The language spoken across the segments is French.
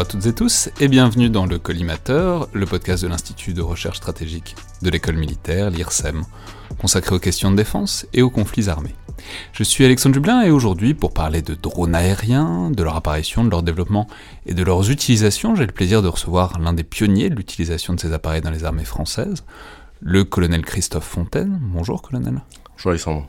Bonjour à toutes et tous et bienvenue dans le Collimateur, le podcast de l'Institut de recherche stratégique de l'école militaire, l'IRSEM, consacré aux questions de défense et aux conflits armés. Je suis Alexandre Dublin et aujourd'hui, pour parler de drones aériens, de leur apparition, de leur développement et de leurs utilisations, j'ai le plaisir de recevoir l'un des pionniers de l'utilisation de ces appareils dans les armées françaises, le colonel Christophe Fontaine. Bonjour colonel. Bonjour Alexandre.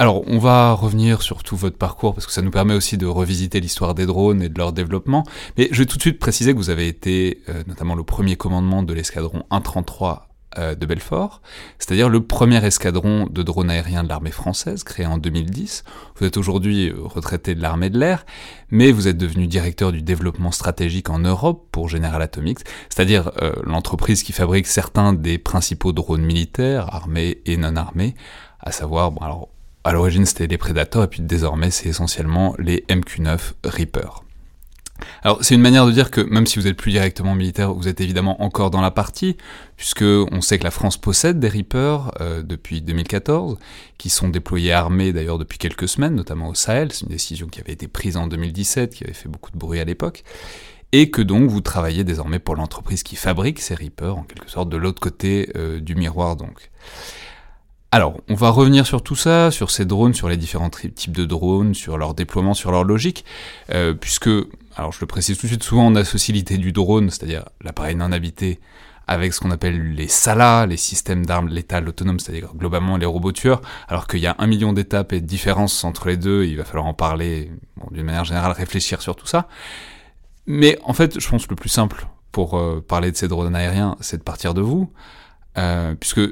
Alors, on va revenir sur tout votre parcours parce que ça nous permet aussi de revisiter l'histoire des drones et de leur développement. Mais je vais tout de suite préciser que vous avez été euh, notamment le premier commandement de l'escadron 133 euh, de Belfort, c'est-à-dire le premier escadron de drones aériens de l'armée française, créé en 2010. Vous êtes aujourd'hui retraité de l'armée de l'air, mais vous êtes devenu directeur du développement stratégique en Europe pour General Atomics, c'est-à-dire euh, l'entreprise qui fabrique certains des principaux drones militaires, armés et non armés, à savoir, bon alors, à l'origine c'était les Predators, et puis désormais c'est essentiellement les MQ-9 Reaper. Alors c'est une manière de dire que même si vous êtes plus directement militaire, vous êtes évidemment encore dans la partie, puisque on sait que la France possède des Reapers euh, depuis 2014, qui sont déployés armés d'ailleurs depuis quelques semaines, notamment au Sahel. C'est une décision qui avait été prise en 2017, qui avait fait beaucoup de bruit à l'époque, et que donc vous travaillez désormais pour l'entreprise qui fabrique ces Reapers, en quelque sorte de l'autre côté euh, du miroir donc. Alors, on va revenir sur tout ça, sur ces drones, sur les différents types de drones, sur leur déploiement, sur leur logique, euh, puisque alors je le précise tout de suite, souvent on associe l'idée du drone, c'est-à-dire l'appareil non habité, avec ce qu'on appelle les SALA, les systèmes d'armes létales autonomes, c'est-à-dire globalement les robots tueurs, alors qu'il y a un million d'étapes et de différences entre les deux, il va falloir en parler, d'une manière générale, réfléchir sur tout ça. Mais en fait, je pense que le plus simple pour euh, parler de ces drones aériens, c'est de partir de vous, euh, puisque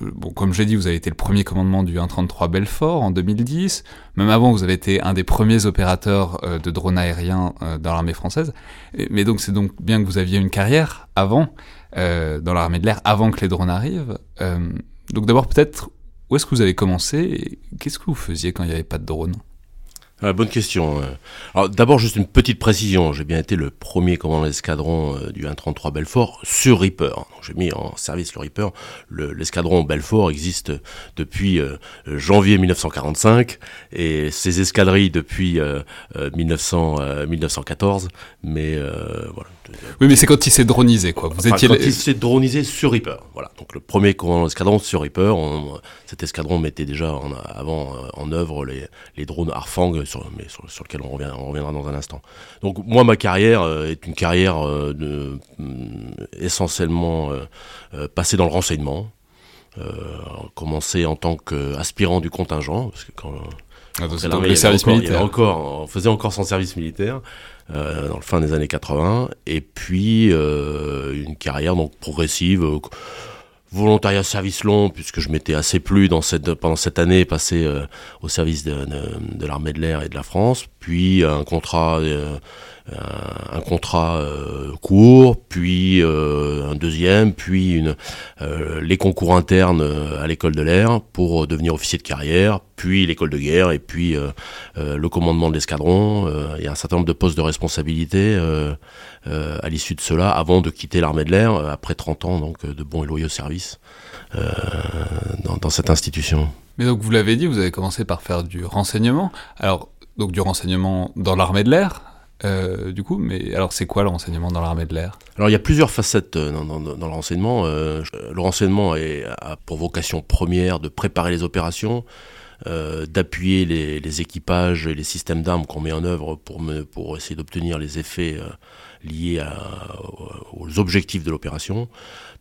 bon, comme j'ai dit, vous avez été le premier commandement du 133 Belfort en 2010. Même avant, vous avez été un des premiers opérateurs euh, de drones aériens euh, dans l'armée française. Mais donc, c'est donc bien que vous aviez une carrière avant, euh, dans l'armée de l'air, avant que les drones arrivent. donc d'abord, peut-être, où est-ce que vous avez commencé et qu'est-ce que vous faisiez quand il n'y avait pas de drones? Ah, bonne question. Alors d'abord juste une petite précision. J'ai bien été le premier commandant d'escadron euh, du 133 Belfort sur Reaper. J'ai mis en service le Reaper. L'escadron Belfort existe depuis euh, janvier 1945 et ses escadrilles depuis 1900, euh, 1914. Mais voilà. Oui, mais c'est quand il s'est dronisé, quoi. Vous étiez quand il s'est dronisé sur Reaper. Voilà. Donc le premier commandant d'escadron sur Reaper. cet escadron mettait déjà en, avant en œuvre les, les drones Harfang sur, mais sur, lequel on, revient, on, reviendra dans un instant. Donc moi, ma carrière euh, est une carrière euh, de, mm, essentiellement euh, passée dans le renseignement. commencé en tant qu'aspirant du contingent, parce que quand ah, le service militaire. Encore, on faisait encore son service militaire dans le fin des années 80, et puis une carrière donc progressive volontariat service long, puisque je m'étais assez plu dans cette, pendant cette année passée euh, au service de, de, l'armée de l'air et de la France, puis un contrat, euh, un contrat euh, court, puis un deuxième, puis une, les concours internes à l'école de l'air pour devenir officier de carrière, puis l'école de guerre, et puis le commandement de l'escadron. Il y a un certain nombre de postes de responsabilité à l'issue de cela, avant de quitter l'armée de l'air, après 30 ans donc de bons et loyaux services dans, dans cette institution. Mais donc vous l'avez dit, vous avez commencé par faire du renseignement. Alors donc du renseignement dans l'armée de l'air, euh, du coup, mais alors c'est quoi le renseignement dans l'armée de l'air? Alors il y a plusieurs facettes euh, dans, le renseignement. Euh, le renseignement a pour vocation première de préparer les opérations, d'appuyer les, équipages et les systèmes d'armes qu'on met en œuvre pour, essayer d'obtenir les effets liés aux objectifs de l'opération.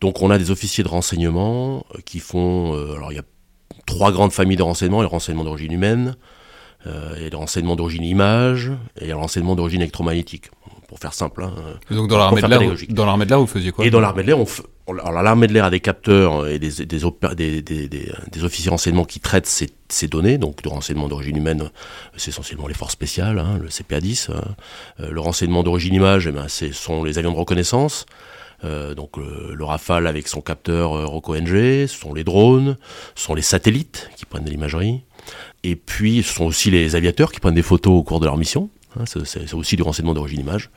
Donc on a des officiers de renseignement qui font, alors il y a trois grandes familles de renseignement, les renseignements d'origine humaine, et les renseignements d'origine image, et les renseignements d'origine électromagnétique. Pour faire simple. Hein, donc dans l'armée de l'air, dans l'armée de l'air, vous faisiez quoi Et dans l'armée de l'air, on, alors l'armée de l'air a des capteurs et des, des, des, des officiers de renseignement qui traitent ces, ces, données, donc de renseignement d'origine humaine, c'est essentiellement les forces spéciales, hein, le CPA-10. Hein. Euh, le renseignement d'origine image, eh ben, ce sont les avions de reconnaissance. Euh, donc le, Rafale avec son capteur euh, ROCO-NG, ce sont les drones, ce sont les satellites qui prennent de l'imagerie, et puis ce sont aussi les aviateurs qui prennent des photos au cours de leur mission. Hein, c'est aussi du renseignement d'origine image.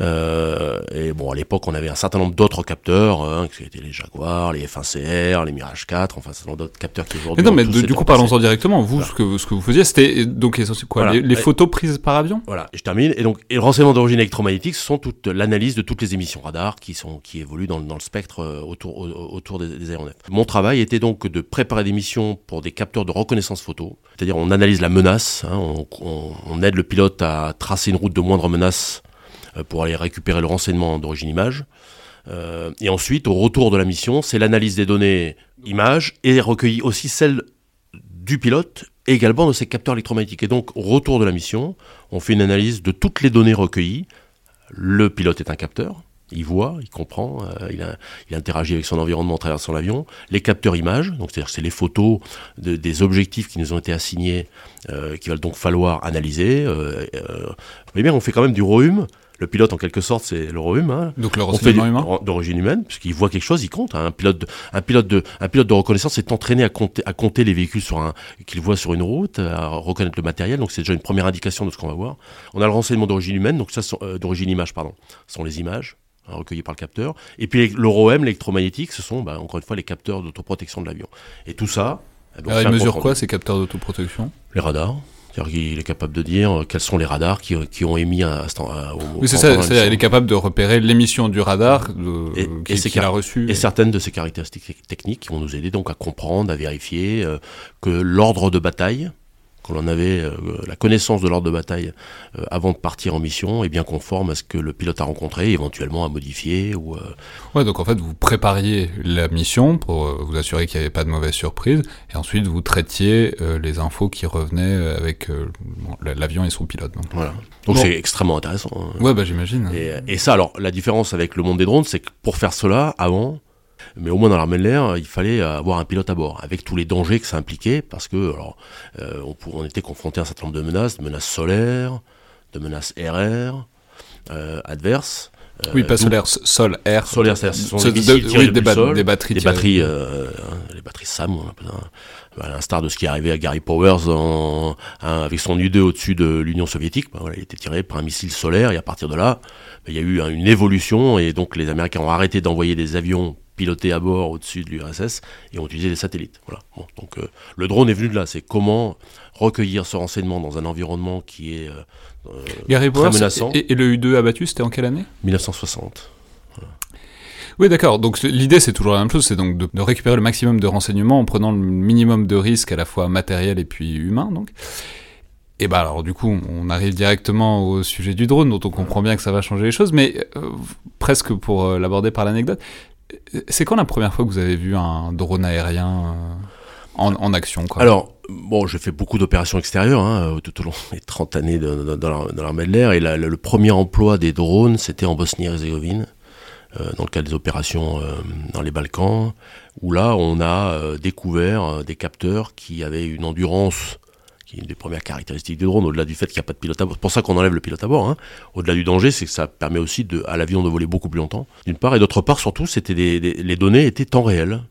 Euh, et bon, à l'époque, on avait un certain nombre d'autres capteurs, hein, qui étaient les Jaguars, les F1CR, les Mirage 4, enfin, un certain nombre d'autres capteurs qui aujourd'hui. Non, mais du coup, parlons-en directement. Vous, ce, que, ce que vous faisiez, c'était donc quoi les, photos prises par avion? Voilà, et je termine. Et donc, et le renseignement d'origine électromagnétique, ce sont toute l'analyse de toutes les émissions radar qui, sont, qui évoluent dans, dans le spectre euh, autour, autour des, des, aéronefs. Mon travail était donc de préparer des missions pour des capteurs de reconnaissance photo. C'est-à-dire, on analyse la menace, hein, on, on, on aide le pilote à tracer une route de moindre menace pour aller récupérer le renseignement d'origine image. Euh, et ensuite, au retour de la mission, c'est l'analyse des données images et recueillir aussi celle du pilote et également de ses capteurs électromagnétiques. Et donc, au retour de la mission, on fait une analyse de toutes les données recueillies. Le pilote est un capteur, il voit, il comprend, euh, il, interagit avec son environnement en traversant l'avion. Les capteurs images, c'est-à-dire c'est les photos des objectifs qui nous ont été assignés, euh, qu'il va donc falloir analyser. Euh, euh, bien, on fait quand même du ROHUM. Le pilote, en quelque sorte, c'est le ROHUM. Hein. Donc le renseignement humain D'origine humaine, puisqu'il voit quelque chose, il compte. Hein. Un, pilote de, un, pilote de, un pilote de reconnaissance est entraîné à compter, à compter les véhicules qu'il voit sur une route, à reconnaître le matériel. Donc c'est déjà une première indication de ce qu'on va voir. On a le renseignement d'origine humaine, donc ça, d'origine image, pardon. Ce sont les images Hein, recueillis par le capteur. Et puis l'EuroM, l'électromagnétique, ce sont bah, encore une fois les capteurs d'autoprotection de l'avion. Et tout ça. Eh ben, Alors, ils mesurent quoi ces capteurs d'autoprotection? Les radars. C'est-à-dire qu'il est capable de dire quels sont les radars qui, qui ont émis un instant. oui, c'est ça. il est capable de repérer l'émission du radar qu'il a reçu. Et certaines de ces caractéristiques techniques qui vont nous aider donc à comprendre, à vérifier euh, que l'ordre de bataille, qu'on en avait euh, la connaissance de l'ordre de bataille euh, avant de partir en mission est bien conforme à ce que le pilote a rencontré, éventuellement à modifier. Ou, euh, Ouais, donc en fait, vous prépariez la mission pour vous assurer qu'il n'y avait pas de mauvaise surprise, et ensuite vous traitiez les infos qui revenaient avec l'avion et son pilote. Donc voilà. Donc c'est extrêmement intéressant. Hein. Ouais, bah j'imagine. Et, et, ça, alors, la différence avec le monde des drones, c'est que pour faire cela, avant, mais au moins dans l'armée de l'air, il fallait avoir un pilote à bord, avec tous les dangers que ça impliquait, parce que alors, euh, on, était confronté à un certain nombre de menaces, de menaces solaires, de menaces RR, euh, adverses. Euh, oui, pas solaire, sol, air. Solaire, c'est ce sont des, oui, des, des, batteries. Des batteries, euh, hein, les batteries SAM, on appelle à l'instar de ce qui est arrivé à Gary Powers en, avec son U-2 au-dessus de l'Union soviétique. Ben voilà, il était tiré par un missile solaire et à partir de là, ben, il y a eu une évolution et donc les Américains ont arrêté d'envoyer des avions pilotés à bord au-dessus de l'URSS et ont utilisé des satellites. Voilà. Bon, donc euh, le drone est venu de là. C'est comment recueillir ce renseignement dans un environnement qui est euh, euh très menaçant. Et, le U-2 abattu, c'était en quelle année? 1960. Oui, d'accord. Donc l'idée, c'est toujours la même chose, c'est donc de, récupérer le maximum de renseignements en prenant le minimum de risques à la fois matériel et puis humain. Donc. Et bah alors du coup, on arrive directement au sujet du drone, dont on comprend bien que ça va changer les choses, mais euh, presque pour l'aborder par l'anecdote, c'est quand la première fois que vous avez vu un drone aérien euh, en, action Alors, bon, j'ai fait beaucoup d'opérations extérieures hein, tout au long des 30 années dans l'armée de l'air, et le premier emploi des drones, c'était en Bosnie-Herzégovine, euh, dans le cadre des opérations euh, dans les Balkans, où là, on a découvert des capteurs qui avaient une endurance qui est une des premières caractéristiques du drone, au-delà du fait qu'il n'y a pas de pilote à bord. C'est pour ça qu'on enlève le pilote à bord. Hein. Au-delà du danger, c'est que ça permet aussi de, à l'avion de voler beaucoup plus longtemps, d'une part, et d'autre part, surtout, c'était les données étaient temps réel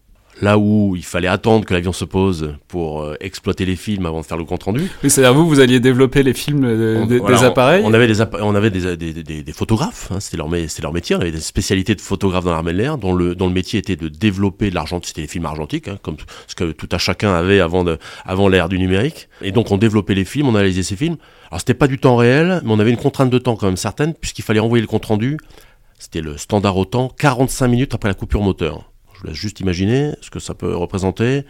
là où il fallait attendre que l'avion se pose pour euh, exploiter les films avant de faire le compte rendu. Oui, c'est-à-dire vous, vous alliez développer les films des appareils. On, avait des, on avait des, des, des, photographes, hein, c'était leur, leur métier. On avait des spécialités de photographes dans l'armée de l'air, dont le, dont le métier était de développer de l'argent. C'était les films argentiques, hein, comme ce que tout à chacun avait avant de, avant l'ère du numérique. Et donc on développait les films, on analysait ces films. Alors c'était pas du temps réel, mais on avait une contrainte de temps quand même certaine, puisqu'il fallait envoyer le compte rendu. C'était le standard au temps, 45 minutes après la coupure moteur. Je vous laisse juste imaginer ce que ça peut représenter.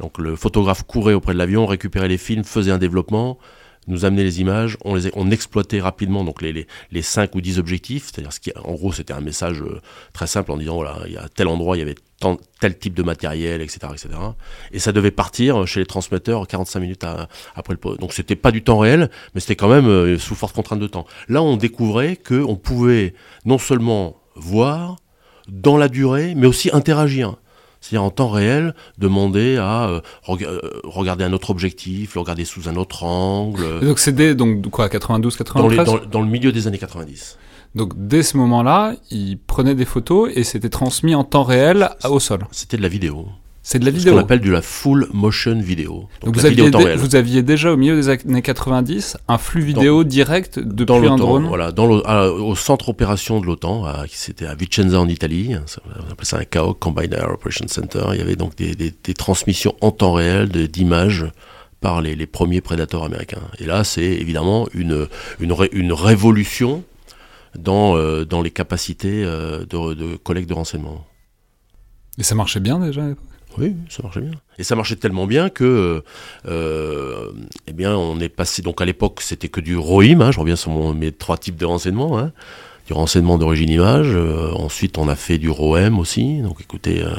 Donc le photographe courait auprès de l'avion, récupérait les films, faisait un développement, nous amenait les images, on, les, on exploitait rapidement donc les, les, les 5 ou 10 objectifs, c'est-à-dire ce qui, en gros c'était un message euh, très simple en disant voilà, il y a tel endroit, il y avait tel type de matériel, etc., etc. Et ça devait partir chez les transmetteurs 45 minutes après le poste. Donc c'était pas du temps réel, mais c'était quand même euh, sous forte contrainte de temps. Là on découvrait qu'on pouvait non seulement voir dans la durée, mais aussi interagir c'est-à-dire en temps réel, demander à euh, euh, regarder un autre objectif, le regarder sous un autre angle. donc c'est dès donc, quoi, 92, 93 dans, dans, le milieu des années 90. Donc dès ce moment-là, il prenait des photos et c'était transmis en temps réel au sol. C'était de la vidéo. C'est de la vidéo. Ce qu'on appelle de la full motion vidéo. Donc, vous, aviez vous, aviez déjà au milieu des années 90 un flux vidéo direct depuis dans un drone Voilà, dans au centre opération de l'OTAN, c'était à Vicenza en Italie, on appelait ça un CAOC, Combined Air Operations Center, il y avait donc des, des, des transmissions en temps réel d'images par les, les, premiers prédateurs américains. Et là, c'est évidemment une, une, une révolution dans, euh, dans les capacités euh, de, de collecte de renseignements. Et ça marchait bien déjà oui, ça marchait bien. Et ça marchait tellement bien que, euh, eh bien, on est passé. Donc à l'époque, c'était que du ROIM. Hein, je reviens sur mes trois types de renseignements. Hein, du renseignement d'origine image. Euh, ensuite, on a fait du ROM aussi. Donc, écoutez. Euh,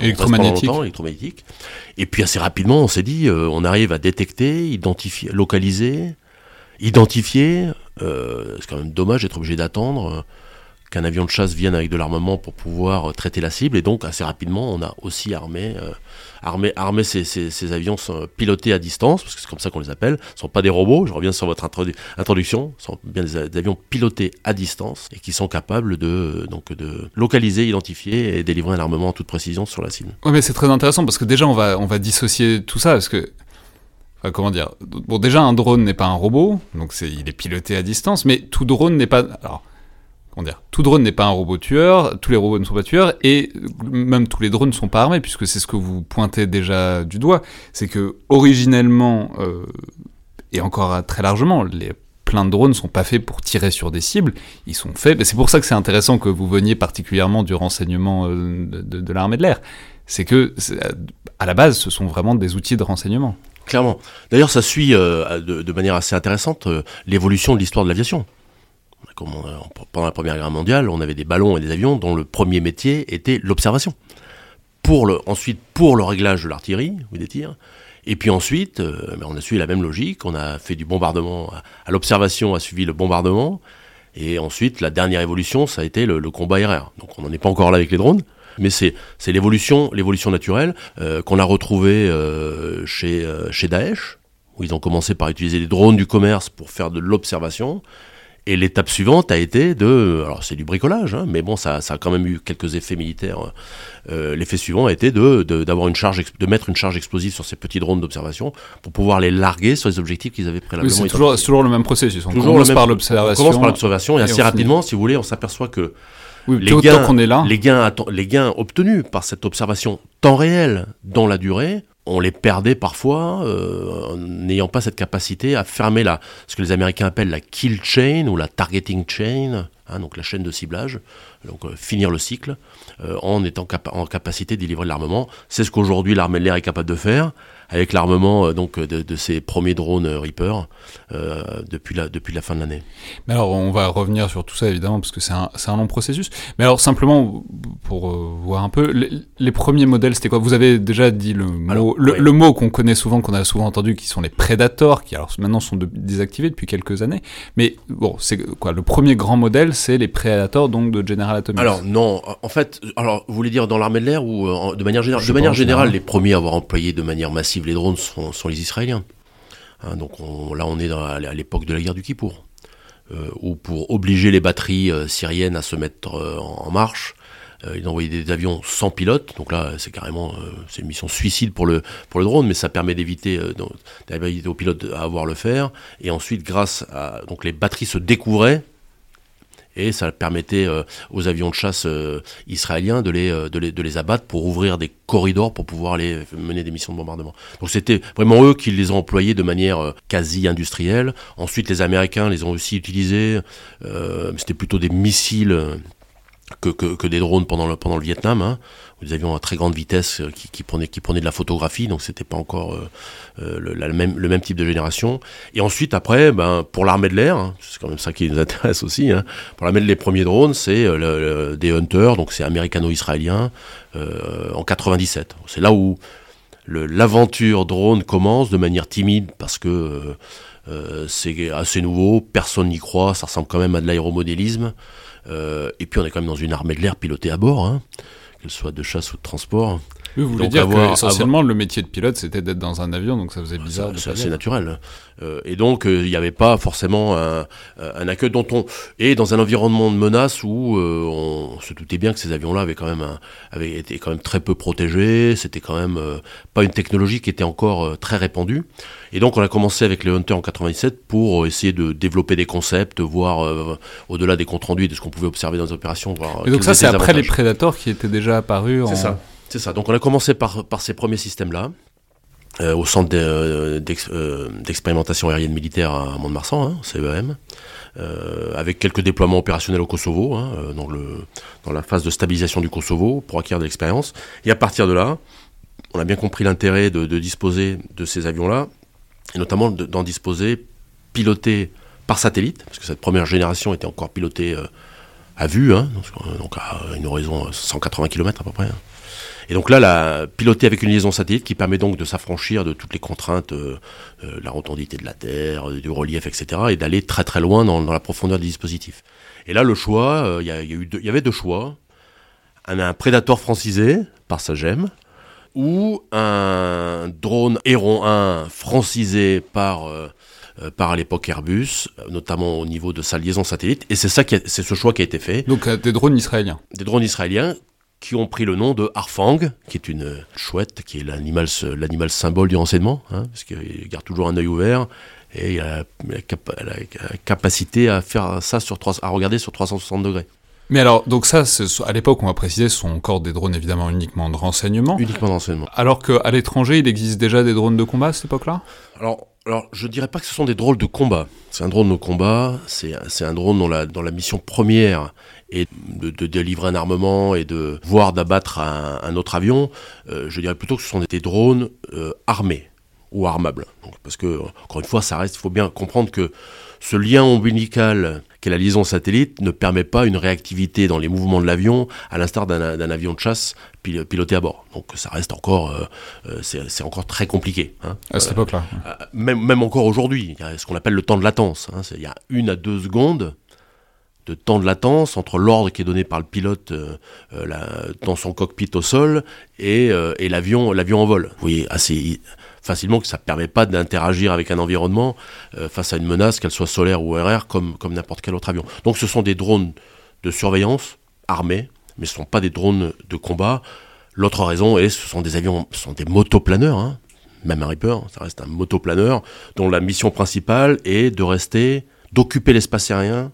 électromagnétique. électromagnétique. Et puis assez rapidement, on s'est dit, euh, on arrive à détecter, identifier, localiser, identifier. c'est quand même dommage d'être obligé d'attendre qu'un avion de chasse vienne avec de l'armement pour pouvoir euh, traiter la cible. Et donc, assez rapidement, on a aussi armé, euh, armé, armé ces, ces, avions sont pilotés à distance, parce que c'est comme ça qu'on les appelle. Ce ne sont pas des robots, je reviens sur votre introduction, ce sont bien des, avions pilotés à distance et qui sont capables de, donc, de localiser, identifier et délivrer un armement en toute précision sur la cible. Oui, mais c'est très intéressant parce que déjà, on va, on va dissocier tout ça, parce que comment dire Bon, déjà, un drone n'est pas un robot, donc c'est, il est piloté à distance, mais tout drone n'est pas. Tout drone n'est pas un robot tueur, tous les robots ne sont pas tueurs, et même tous les drones ne sont pas armés, puisque c'est ce que vous pointez déjà du doigt, c'est que originellement, euh, et encore très largement, les plein de drones ne sont pas faits pour tirer sur des cibles, ils sont faits, c'est pour ça que c'est intéressant que vous veniez particulièrement du renseignement euh, de, l'armée de l'air, c'est que à la base, ce sont vraiment des outils de renseignement. Clairement. D'ailleurs, ça suit euh, de, manière assez intéressante l'évolution de l'histoire de l'aviation pendant la Première Guerre mondiale, on avait des ballons et des avions dont le premier métier était l'observation. Le, ensuite, pour le réglage de l'artillerie ou des tirs. Et puis ensuite, euh, ben, on a suivi la même logique. On a fait du bombardement. À, l'observation a suivi le bombardement. Et ensuite, la dernière évolution, ça a été le, combat aérien. Donc on n'en est pas encore là avec les drones. Mais c'est l'évolution l'évolution naturelle euh, qu'on a retrouvée euh, chez, chez Daesh, où ils ont commencé par utiliser les drones du commerce pour faire de l'observation. Et l'étape suivante a été de, alors c'est du bricolage, hein, mais bon, ça, ça, a quand même eu quelques effets militaires. Euh, L'effet suivant a été de d'avoir une charge, de mettre une charge explosive sur ces petits drones d'observation pour pouvoir les larguer sur les objectifs qu'ils avaient préalablement. Oui, c'est toujours, toujours, le même processus. On toujours commence par l'observation. On commence par l'observation et, assez rapidement, si vous voulez, on s'aperçoit que les, gains, est là. Les, gains, les gains obtenus par cette observation temps réel dans la durée on les perdait parfois, euh, n'ayant pas cette capacité à fermer la, ce que les Américains appellent la kill chain ou la targeting chain, hein, donc la chaîne de ciblage, donc euh, finir le cycle, euh, en étant en capacité de délivrer l'armement. C'est ce qu'aujourd'hui l'armée de l'air est capable de faire avec l'armement euh, donc de, de, ces premiers drones euh, Reaper euh, depuis, la, depuis la fin de l'année. Mais alors on va revenir sur tout ça évidemment parce que c'est un, un, long processus. Mais alors simplement pour voir un peu, les, premiers modèles c'était quoi? Vous avez déjà dit le mot, le, mot qu'on connaît souvent, qu'on a souvent entendu, qui sont les Predators, qui alors maintenant sont désactivés depuis quelques années. Mais bon, c'est quoi? Le premier grand modèle, c'est les Predators donc de General Atomics. Alors non, en fait, alors vous voulez dire dans l'armée de l'air ou de manière générale? De manière générale, les premiers à avoir employé de manière massive les drones sont, les Israéliens. Hein, donc là, on est à l'époque de la guerre du Kippour, euh, où pour obliger les batteries euh, syriennes à se mettre euh, en, marche, ils envoyé des avions sans pilote. Donc là, c'est carrément c'est une mission suicide pour le pour le drone, mais ça permet d'éviter d'éviter aux pilotes à avoir le faire. Et ensuite, grâce à donc les batteries se découvraient et ça permettait euh, aux avions de chasse euh, israéliens de les, euh, de, les, abattre pour ouvrir des corridors pour pouvoir les mener des missions de bombardement. Donc c'était vraiment eux qui les ont employés de manière quasi industrielle. Ensuite les Américains les ont aussi utilisés, c'était plutôt des missiles que, des drones pendant le, pendant le Vietnam. Hein. Des avions à très grande vitesse euh, qui, prenaient de la photographie, donc c'était pas encore euh, euh, le, même, type de génération. Et ensuite, après, ben, pour l'armée de l'air, hein, c'est quand même ça qui nous intéresse aussi, hein, pour l'armée de les premiers drones, c'est des Hunters, donc c'est américano-israélien, en 97. C'est là où l'aventure drone commence de manière timide parce que c'est assez nouveau, personne n'y croit, ça ressemble quand même à de l'aéromodélisme. Et puis on est quand même dans une armée de l'air pilotée à bord, hein, qu'elle soit de chasse ou de transport. Oui, vous voulez dire avoir, que essentiellement avoir... le métier de pilote c'était d'être dans un avion, donc ça faisait bizarre. C'est assez naturel. Euh, et donc il n'y avait pas forcément un, un, accueil dont on et dans un environnement de menace où euh, on se doutait bien que ces avions-là avaient quand même un, avaient été quand même très peu protégés. C'était quand même euh, pas une technologie qui était encore euh, très répandue. Et donc on a commencé avec les Hunter en 97 pour essayer de développer des concepts, voir au-delà des comptes rendus et de ce qu'on pouvait observer dans les opérations. Voir et donc ça c'est après les Predators qui étaient déjà apparus. C'est en... ça. C'est ça. Donc on a commencé par, ces premiers systèmes-là. Euh, au centre d'expérimentation de, euh, aérienne militaire à Mont-de-Marsan, hein, CEM, euh, avec quelques déploiements opérationnels au Kosovo, hein, dans, la phase de stabilisation du Kosovo, pour acquérir de l'expérience. Et à partir de là, on a bien compris l'intérêt de, disposer de ces avions-là, et notamment d'en disposer pilotés par satellite, parce que cette première génération était encore pilotée euh, à vue, hein, donc à une horizon 180 km à peu près. Et donc là, la, piloter avec une liaison satellite qui permet donc de s'affranchir de toutes les contraintes, euh, euh, la rotondité de la Terre, du relief, etc., et d'aller très très loin dans, dans, la profondeur du dispositif. Et là, le choix, il euh, y, y, y, avait deux choix. Un, un prédateur francisé par sa gemme, ou un drone Héron 1 francisé par euh, par l'époque Airbus, notamment au niveau de sa liaison satellite, et c'est ça qui c'est ce choix qui a été fait. Donc euh, des drones israéliens. Des drones israéliens qui ont pris le nom de Harfang, qui est une chouette, qui est l'animal, l'animal symbole du renseignement, hein, parce qu'il garde toujours un œil ouvert et il a la, cap la, capacité à faire ça sur 3, à regarder sur 360 degrés. Mais alors, donc ça, à l'époque, on va préciser, ce sont encore des drones évidemment uniquement de renseignement. Uniquement de renseignement. Alors qu'à l'étranger, il existe déjà des drones de combat à cette époque-là? Alors, alors, je dirais pas que ce sont des drones de combat. C'est un drone de combat, c'est un drone dont la, dont la mission première est de, de, délivrer un armement et de voir d'abattre un, un, autre avion. Euh, je dirais plutôt que ce sont des drones euh, armés ou armables. Donc, parce que, encore une fois, ça reste, il faut bien comprendre que ce lien ombilical qu'est la liaison satellite ne permet pas une réactivité dans les mouvements de l'avion, à l'instar d'un avion de chasse pil piloté à bord. Donc ça reste encore, euh, c'est encore très compliqué. Hein. À cette époque-là. Même, même encore aujourd'hui, il y a ce qu'on appelle le temps de latence. Hein. Il y a une à deux secondes de temps de latence entre l'ordre qui est donné par le pilote euh, la, dans son cockpit au sol et, euh, et l'avion l'avion en vol. Vous voyez assez facilement que ça ne permet pas d'interagir avec un environnement euh, face à une menace, qu'elle soit solaire ou RR, comme, comme n'importe quel autre avion. Donc ce sont des drones de surveillance armés, mais ce ne sont pas des drones de combat. L'autre raison est ce sont des avions, ce sont des motoplaneurs, hein. même un Reaper, ça reste un motoplaneur, dont la mission principale est de rester, d'occuper l'espace aérien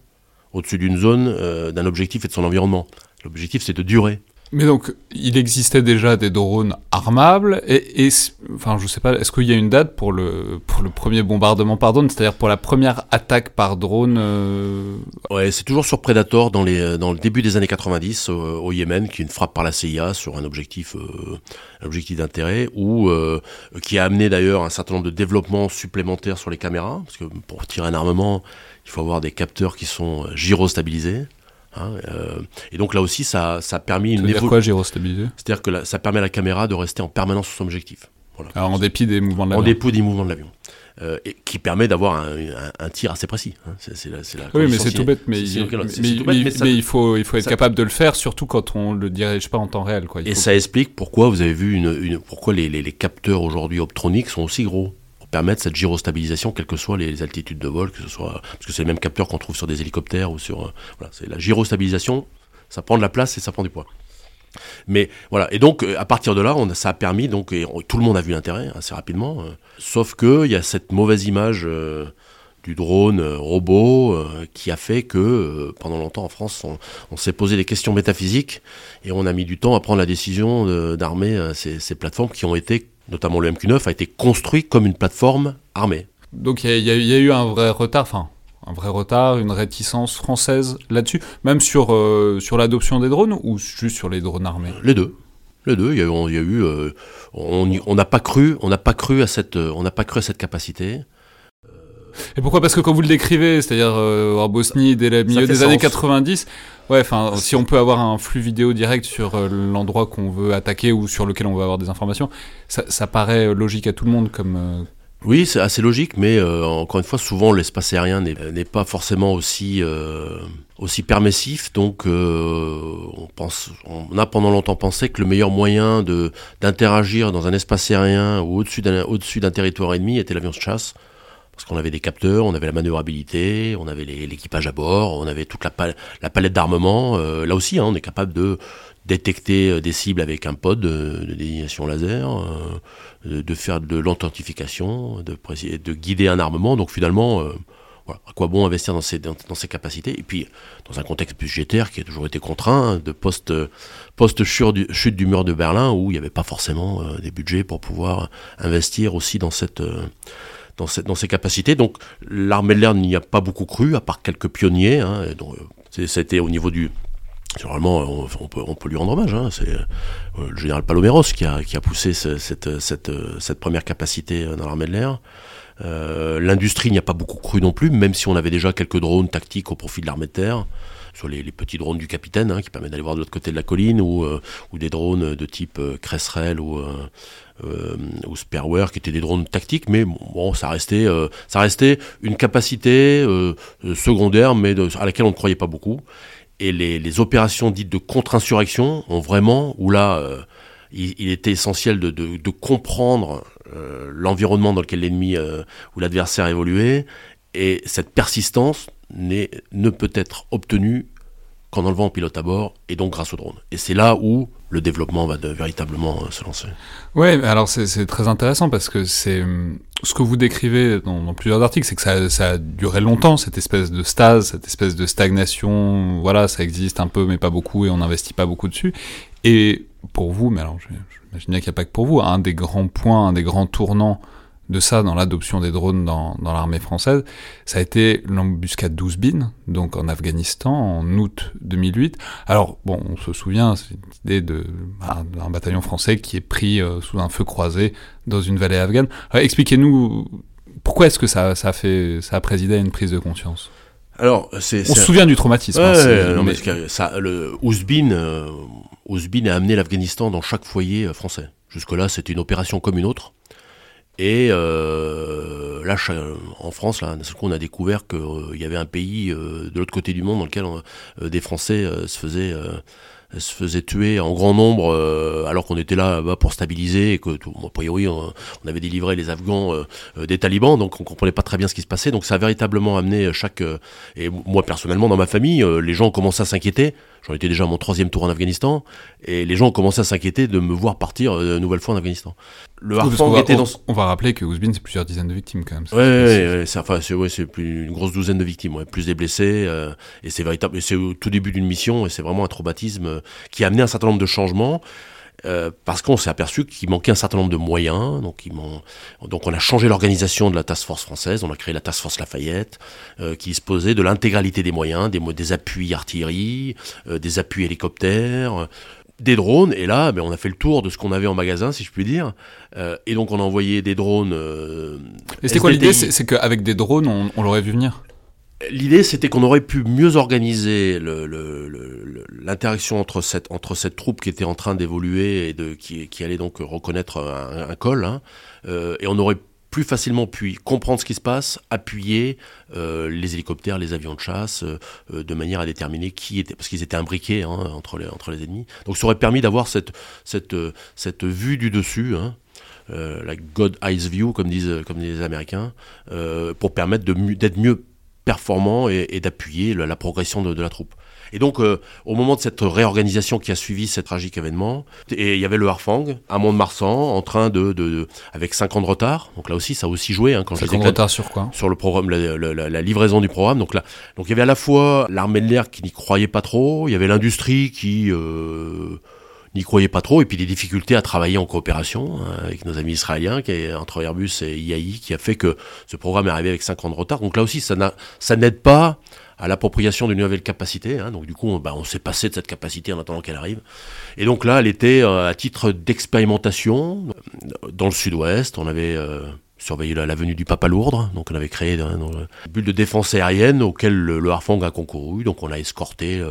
au-dessus d'une zone, euh, d'un objectif et de son environnement. L'objectif, c'est de durer. Mais donc, il existait déjà des drones armables, et, et enfin, je sais pas, est-ce qu'il y a une date pour le, pour le premier bombardement par drone, c'est-à-dire pour la première attaque par drone euh... Ouais, c'est toujours sur Predator dans, les, dans le début des années 90 euh, au Yémen, qui est une frappe par la CIA sur un objectif, euh, un objectif d'intérêt, ou euh, qui a amené d'ailleurs un certain nombre de développements supplémentaires sur les caméras, parce que pour tirer un armement, il faut avoir des capteurs qui sont gyrostabilisés. Hein, euh, et donc là aussi, ça, ça a permis une évolution. quoi gyrostabilisé C'est-à-dire que ça permet à la caméra de rester en permanence sur son objectif. Voilà. Alors en dépit des mouvements de l'avion. En dépit des mouvements de l'avion. Euh, et qui permet d'avoir un, un, un, tir assez précis. Hein. C'est, la, la oui, mais c'est tout bête, mais, il, faut, il faut être ça, capable de le faire, surtout quand on le dirige pas en temps réel. Quoi. Il et ça explique pourquoi vous avez vu une, une pourquoi les, les, les capteurs aujourd'hui optroniques sont aussi gros permettre cette gyrostabilisation, quelles que soient les altitudes de vol, que ce soit parce que c'est le même capteur qu'on trouve sur des hélicoptères ou sur voilà, c'est la gyrostabilisation, ça prend de la place et ça prend du poids. Mais voilà, et donc à partir de là, ça a permis donc et tout le monde a vu l'intérêt assez rapidement. Euh, sauf que il y a cette mauvaise image euh, du drone euh, robot qui a fait que pendant longtemps en France, on, s'est posé des questions métaphysiques et on a mis du temps à prendre la décision d'armer ces plateformes qui ont été notamment le MQ9, a été construit comme une plateforme armée. Donc il y, y, a eu un vrai retard, enfin un vrai retard, une réticence française là-dessus, même sur, sur l'adoption des drones ou juste sur les drones armés? Les deux. Les deux. Il y a, il y a eu, on n'a pas cru, on n'a pas cru à cette, on n'a pas cru à cette capacité. Et pourquoi? Parce que quand vous le décrivez, c'est-à-dire euh, en Bosnie dès le milieu des années 90, ouais, enfin, si on peut avoir un flux vidéo direct sur euh, l'endroit qu'on veut attaquer ou sur lequel on veut avoir des informations, ça, ça paraît logique à tout le monde comme. Euh, oui, c'est assez logique, mais euh, encore une fois, souvent l'espace aérien n'est pas forcément aussi aussi permissif. Donc, on pense, on a pendant longtemps pensé que le meilleur moyen de d'interagir dans un espace aérien ou au-dessus d'un au-dessus d'un territoire ennemi était l'avion de chasse parce qu'on avait des capteurs, on avait la manœuvrabilité, on avait l'équipage à bord, on avait toute la, palette d'armement. Euh, là aussi, hein, on est capable de détecter euh, des cibles avec un pod de, désignation laser, euh, de, faire de l'authentification, de, de, guider un armement. Donc finalement, à quoi bon investir dans ces, capacités? Et puis, dans un contexte budgétaire qui a toujours été contraint, hein, de post chute du mur de Berlin, où il n'y avait pas forcément des budgets pour pouvoir investir aussi dans cette dans, ses capacités. Donc l'armée de l'air n'y a pas beaucoup cru, à part quelques pionniers. Hein, C'était au niveau du... Généralement, on, peut, on peut lui rendre hommage. Hein, c'est euh, le général Paloméros qui a, qui a poussé cette, cette, cette, première capacité dans l'armée de l'air. Euh, L'industrie n'y a pas beaucoup cru non plus, même si on avait déjà quelques drones tactiques au profit de l'armée de terre sur les, petits drones du capitaine hein, qui permettent d'aller voir de l'autre côté de la colline ou, euh, des drones de type euh, Cresserelle ou, euh, Spareware, qui étaient des drones tactiques, mais bon, ça restait, euh, ça restait une capacité euh, secondaire, mais à laquelle on ne croyait pas beaucoup. Et les, opérations dites de contre-insurrection ont vraiment, où là, il, était essentiel de, comprendre l'environnement dans lequel l'ennemi ou l'adversaire évoluait, et cette persistance ne peut être obtenue qu'en enlevant le pilote à bord, et donc grâce au drone. Et c'est là où le développement va véritablement euh, se lancer. Ouais, alors c'est très intéressant parce que c'est hum, ce que vous décrivez dans, plusieurs articles, c'est que ça, ça, a duré longtemps cette espèce de stase, cette espèce de stagnation. Voilà, ça existe un peu, mais pas beaucoup, et on n'investit pas beaucoup dessus. Et pour vous, mais alors j'imagine qu'il n'y a pas que pour vous, un des grands points, un des grands tournants de ça dans l'adoption des drones dans, dans l'armée française, ça a été l'embuscade d'Ouzbin, donc en Afghanistan, en août 2008. Alors, bon, on se souvient, c'est une idée de, bah, d'un bataillon français qui est pris euh, sous un feu croisé dans une vallée afghane. expliquez-nous, pourquoi est-ce que ça, ça, a fait, ça a présidé à une prise de conscience? Alors, on se souvient du traumatisme. Hein, non, mais... ça, le Ouzbin, euh, Ouzbin a amené l'Afghanistan dans chaque foyer euh, français. Jusque-là, c'était une opération comme une autre. Et euh, là, en France, là, coup, on a découvert qu'il euh, y avait un pays euh, de l'autre côté du monde dans lequel des Français se faisaient se faisait tuer en grand nombre euh, alors qu'on était là bah, pour stabiliser et que a priori on, avait délivré les Afghans euh, euh, des talibans donc on comprenait pas très bien ce qui se passait. Donc ça a véritablement amené chaque et moi personnellement dans ma famille les gens ont commencé à s'inquiéter j'en étais déjà à mon troisième tour en Afghanistan et les gens ont commencé à s'inquiéter de me voir partir une nouvelle fois en Afghanistan. Le Harfang était dans on va rappeler que Ouzbin c'est plusieurs dizaines de victimes quand même. Ouais, ouais, c'est enfin c'est ouais, plus une grosse douzaine de victimes ouais, plus des blessés et c'est véritable c'est au tout début d'une mission et c'est vraiment un traumatisme qui a amené un certain nombre de changements. Euh, parce qu'on s'est aperçu qu'il manquait un certain nombre de moyens. Donc, donc on a changé l'organisation de la task force française. On a créé la task force Lafayette, euh, qui disposait de l'intégralité des moyens, des, des appuis artillerie, euh, des appuis hélicoptères, des drones. Et là, ben, on a fait le tour de ce qu'on avait en magasin, si je puis dire. et donc on a envoyé des drones. et c'était quoi l'idée? C'est qu'avec des drones, on, on l'aurait vu venir? L'idée, c'était qu'on aurait pu mieux organiser l'interaction entre cette, entre cette troupe qui était en train d'évoluer et qui allait donc reconnaître un, col, hein, euh, et on aurait plus facilement pu comprendre ce qui se passe, appuyer euh, les hélicoptères, les avions de chasse, euh, de manière à déterminer qui était, parce qu'ils étaient imbriqués hein, entre, les, entre les ennemis. Donc ça aurait permis d'avoir cette, cette, cette vue du dessus. Hein, la God Eyes View, comme disent, comme disent les Américains, pour permettre d'être mieux performant et, d'appuyer la, progression de, la troupe. Et donc, euh, au moment de cette réorganisation qui a suivi ce tragique événement, et il y avait le Harfang à Mont-de-Marsan en train de, de, avec 5 ans de retard. Donc là aussi, ça a aussi joué. Hein, quand 5 ans de retard sur quoi? Sur le programme, la, livraison du programme. Donc là, donc il y avait à la fois l'armée de l'air qui n'y croyait pas trop, il y avait l'industrie qui euh, n'y croyait pas trop, et puis des difficultés à travailler en coopération hein, avec nos amis israéliens, qui est entre Airbus et IAI, qui a fait que ce programme est arrivé avec 5 ans de retard. Donc là aussi, ça, n'aide pas à l'appropriation d'une nouvelle capacité. Hein. Donc du coup, on, bah, on s'est passé de cette capacité en attendant qu'elle arrive. Et donc là, elle était euh, à titre d'expérimentation euh, dans le sud-ouest. On avait euh, surveillé la, venue du Papa Lourdre, donc on avait créé une bulle de défense aérienne auquel le, le Harfang a concouru. Donc on a escorté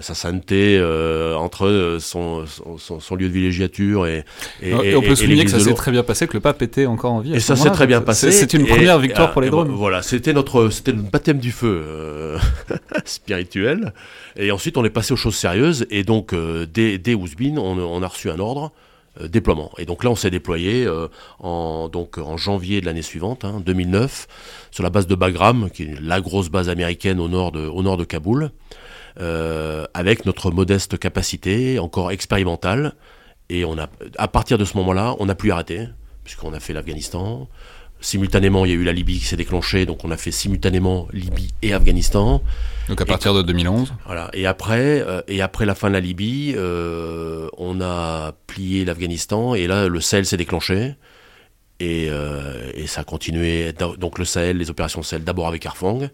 sa sainteté euh, entre euh, son, son, son, lieu de villégiature et, et, et, on peut souligner que ça s'est très bien passé, que le pape était encore en vie. Et ça s'est très bien passé. C'est une première victoire pour les drones. Voilà, c'était notre, c'était le baptême du feu euh, spirituel. Et ensuite, on est passé aux choses sérieuses. Et donc, euh, dès, dès Ousbin, on, on, a reçu un ordre déploiement. Et donc là, on s'est déployé euh, en, donc, en janvier de l'année suivante, hein, 2009, sur la base de Bagram, qui est la grosse base américaine au nord de, au nord de Kaboul. Euh, avec notre modeste capacité, encore expérimentale. Et on a, à partir de ce moment-là, on n'a plus arrêté, puisqu'on a fait l'Afghanistan. Simultanément, il y a eu la Libye qui s'est déclenchée, donc on a fait simultanément Libye et Afghanistan. Donc à partir de 2011. Voilà. Et après, euh, et après la fin de la Libye, euh, on a plié l'Afghanistan et là le Sahel s'est déclenché. Et, euh, et, ça a continué. Donc le Sahel, les opérations Sahel, d'abord avec Arfang.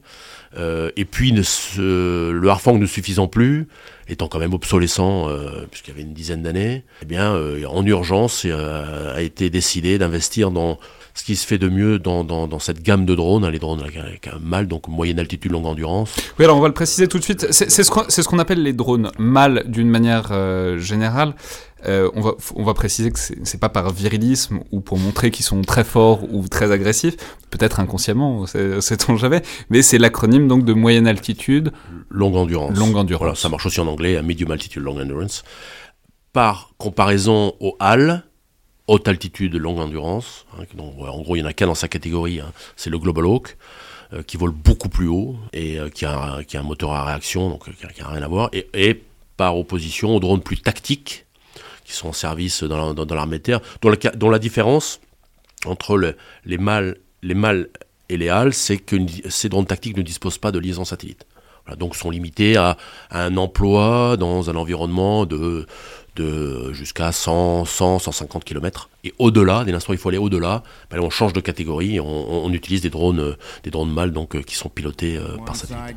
Euh, et puis le Harfang ne suffisant plus, étant quand même obsolescent, euh, puisqu'il y avait une dizaine d'années, eh bien, euh, en urgence, euh, a été décidé d'investir dans ce qui se fait de mieux dans, dans, dans cette gamme de drones, hein, les drones avec un MAL, donc moyenne altitude, longue endurance. Oui, alors on va le préciser tout de suite. C'est ce qu'on ce qu'on appelle les drones MAL d'une manière euh, générale. Euh, on, va, on va préciser que c'est pas par virilisme ou pour montrer qu'ils sont très forts ou très agressifs, peut-être inconsciemment, c'est-on jamais, mais c'est l'acronyme donc de moyenne altitude. Longue endurance. Longue endurance. Voilà, ça marche aussi en anglais, medium altitude, long endurance. Par comparaison au HAL, haute altitude, longue endurance. Hein, donc, en gros, il n'y en a qu'un dans sa catégorie, hein, c'est le Global Hawk, euh, qui vole beaucoup plus haut et euh, qui, a, qui, a, un moteur à réaction, donc qui n'a rien à voir, et, et, par opposition aux drones plus tactiques, qui sont en service dans, dans, dans l'armée de terre, dont la, dont la, différence entre le, les mâles les mâles et les HAL, c'est que ces drones tactiques ne disposent pas de liaison satellite. Voilà, donc sont limités à, à, un emploi dans un environnement de de jusqu'à 100, 100, 150 km. Et au-delà, dès l'instant il faut aller au-delà, ben on change de catégorie, on, on, utilise des drones, euh, des drones mâles donc, euh, qui sont pilotés euh, par satellite.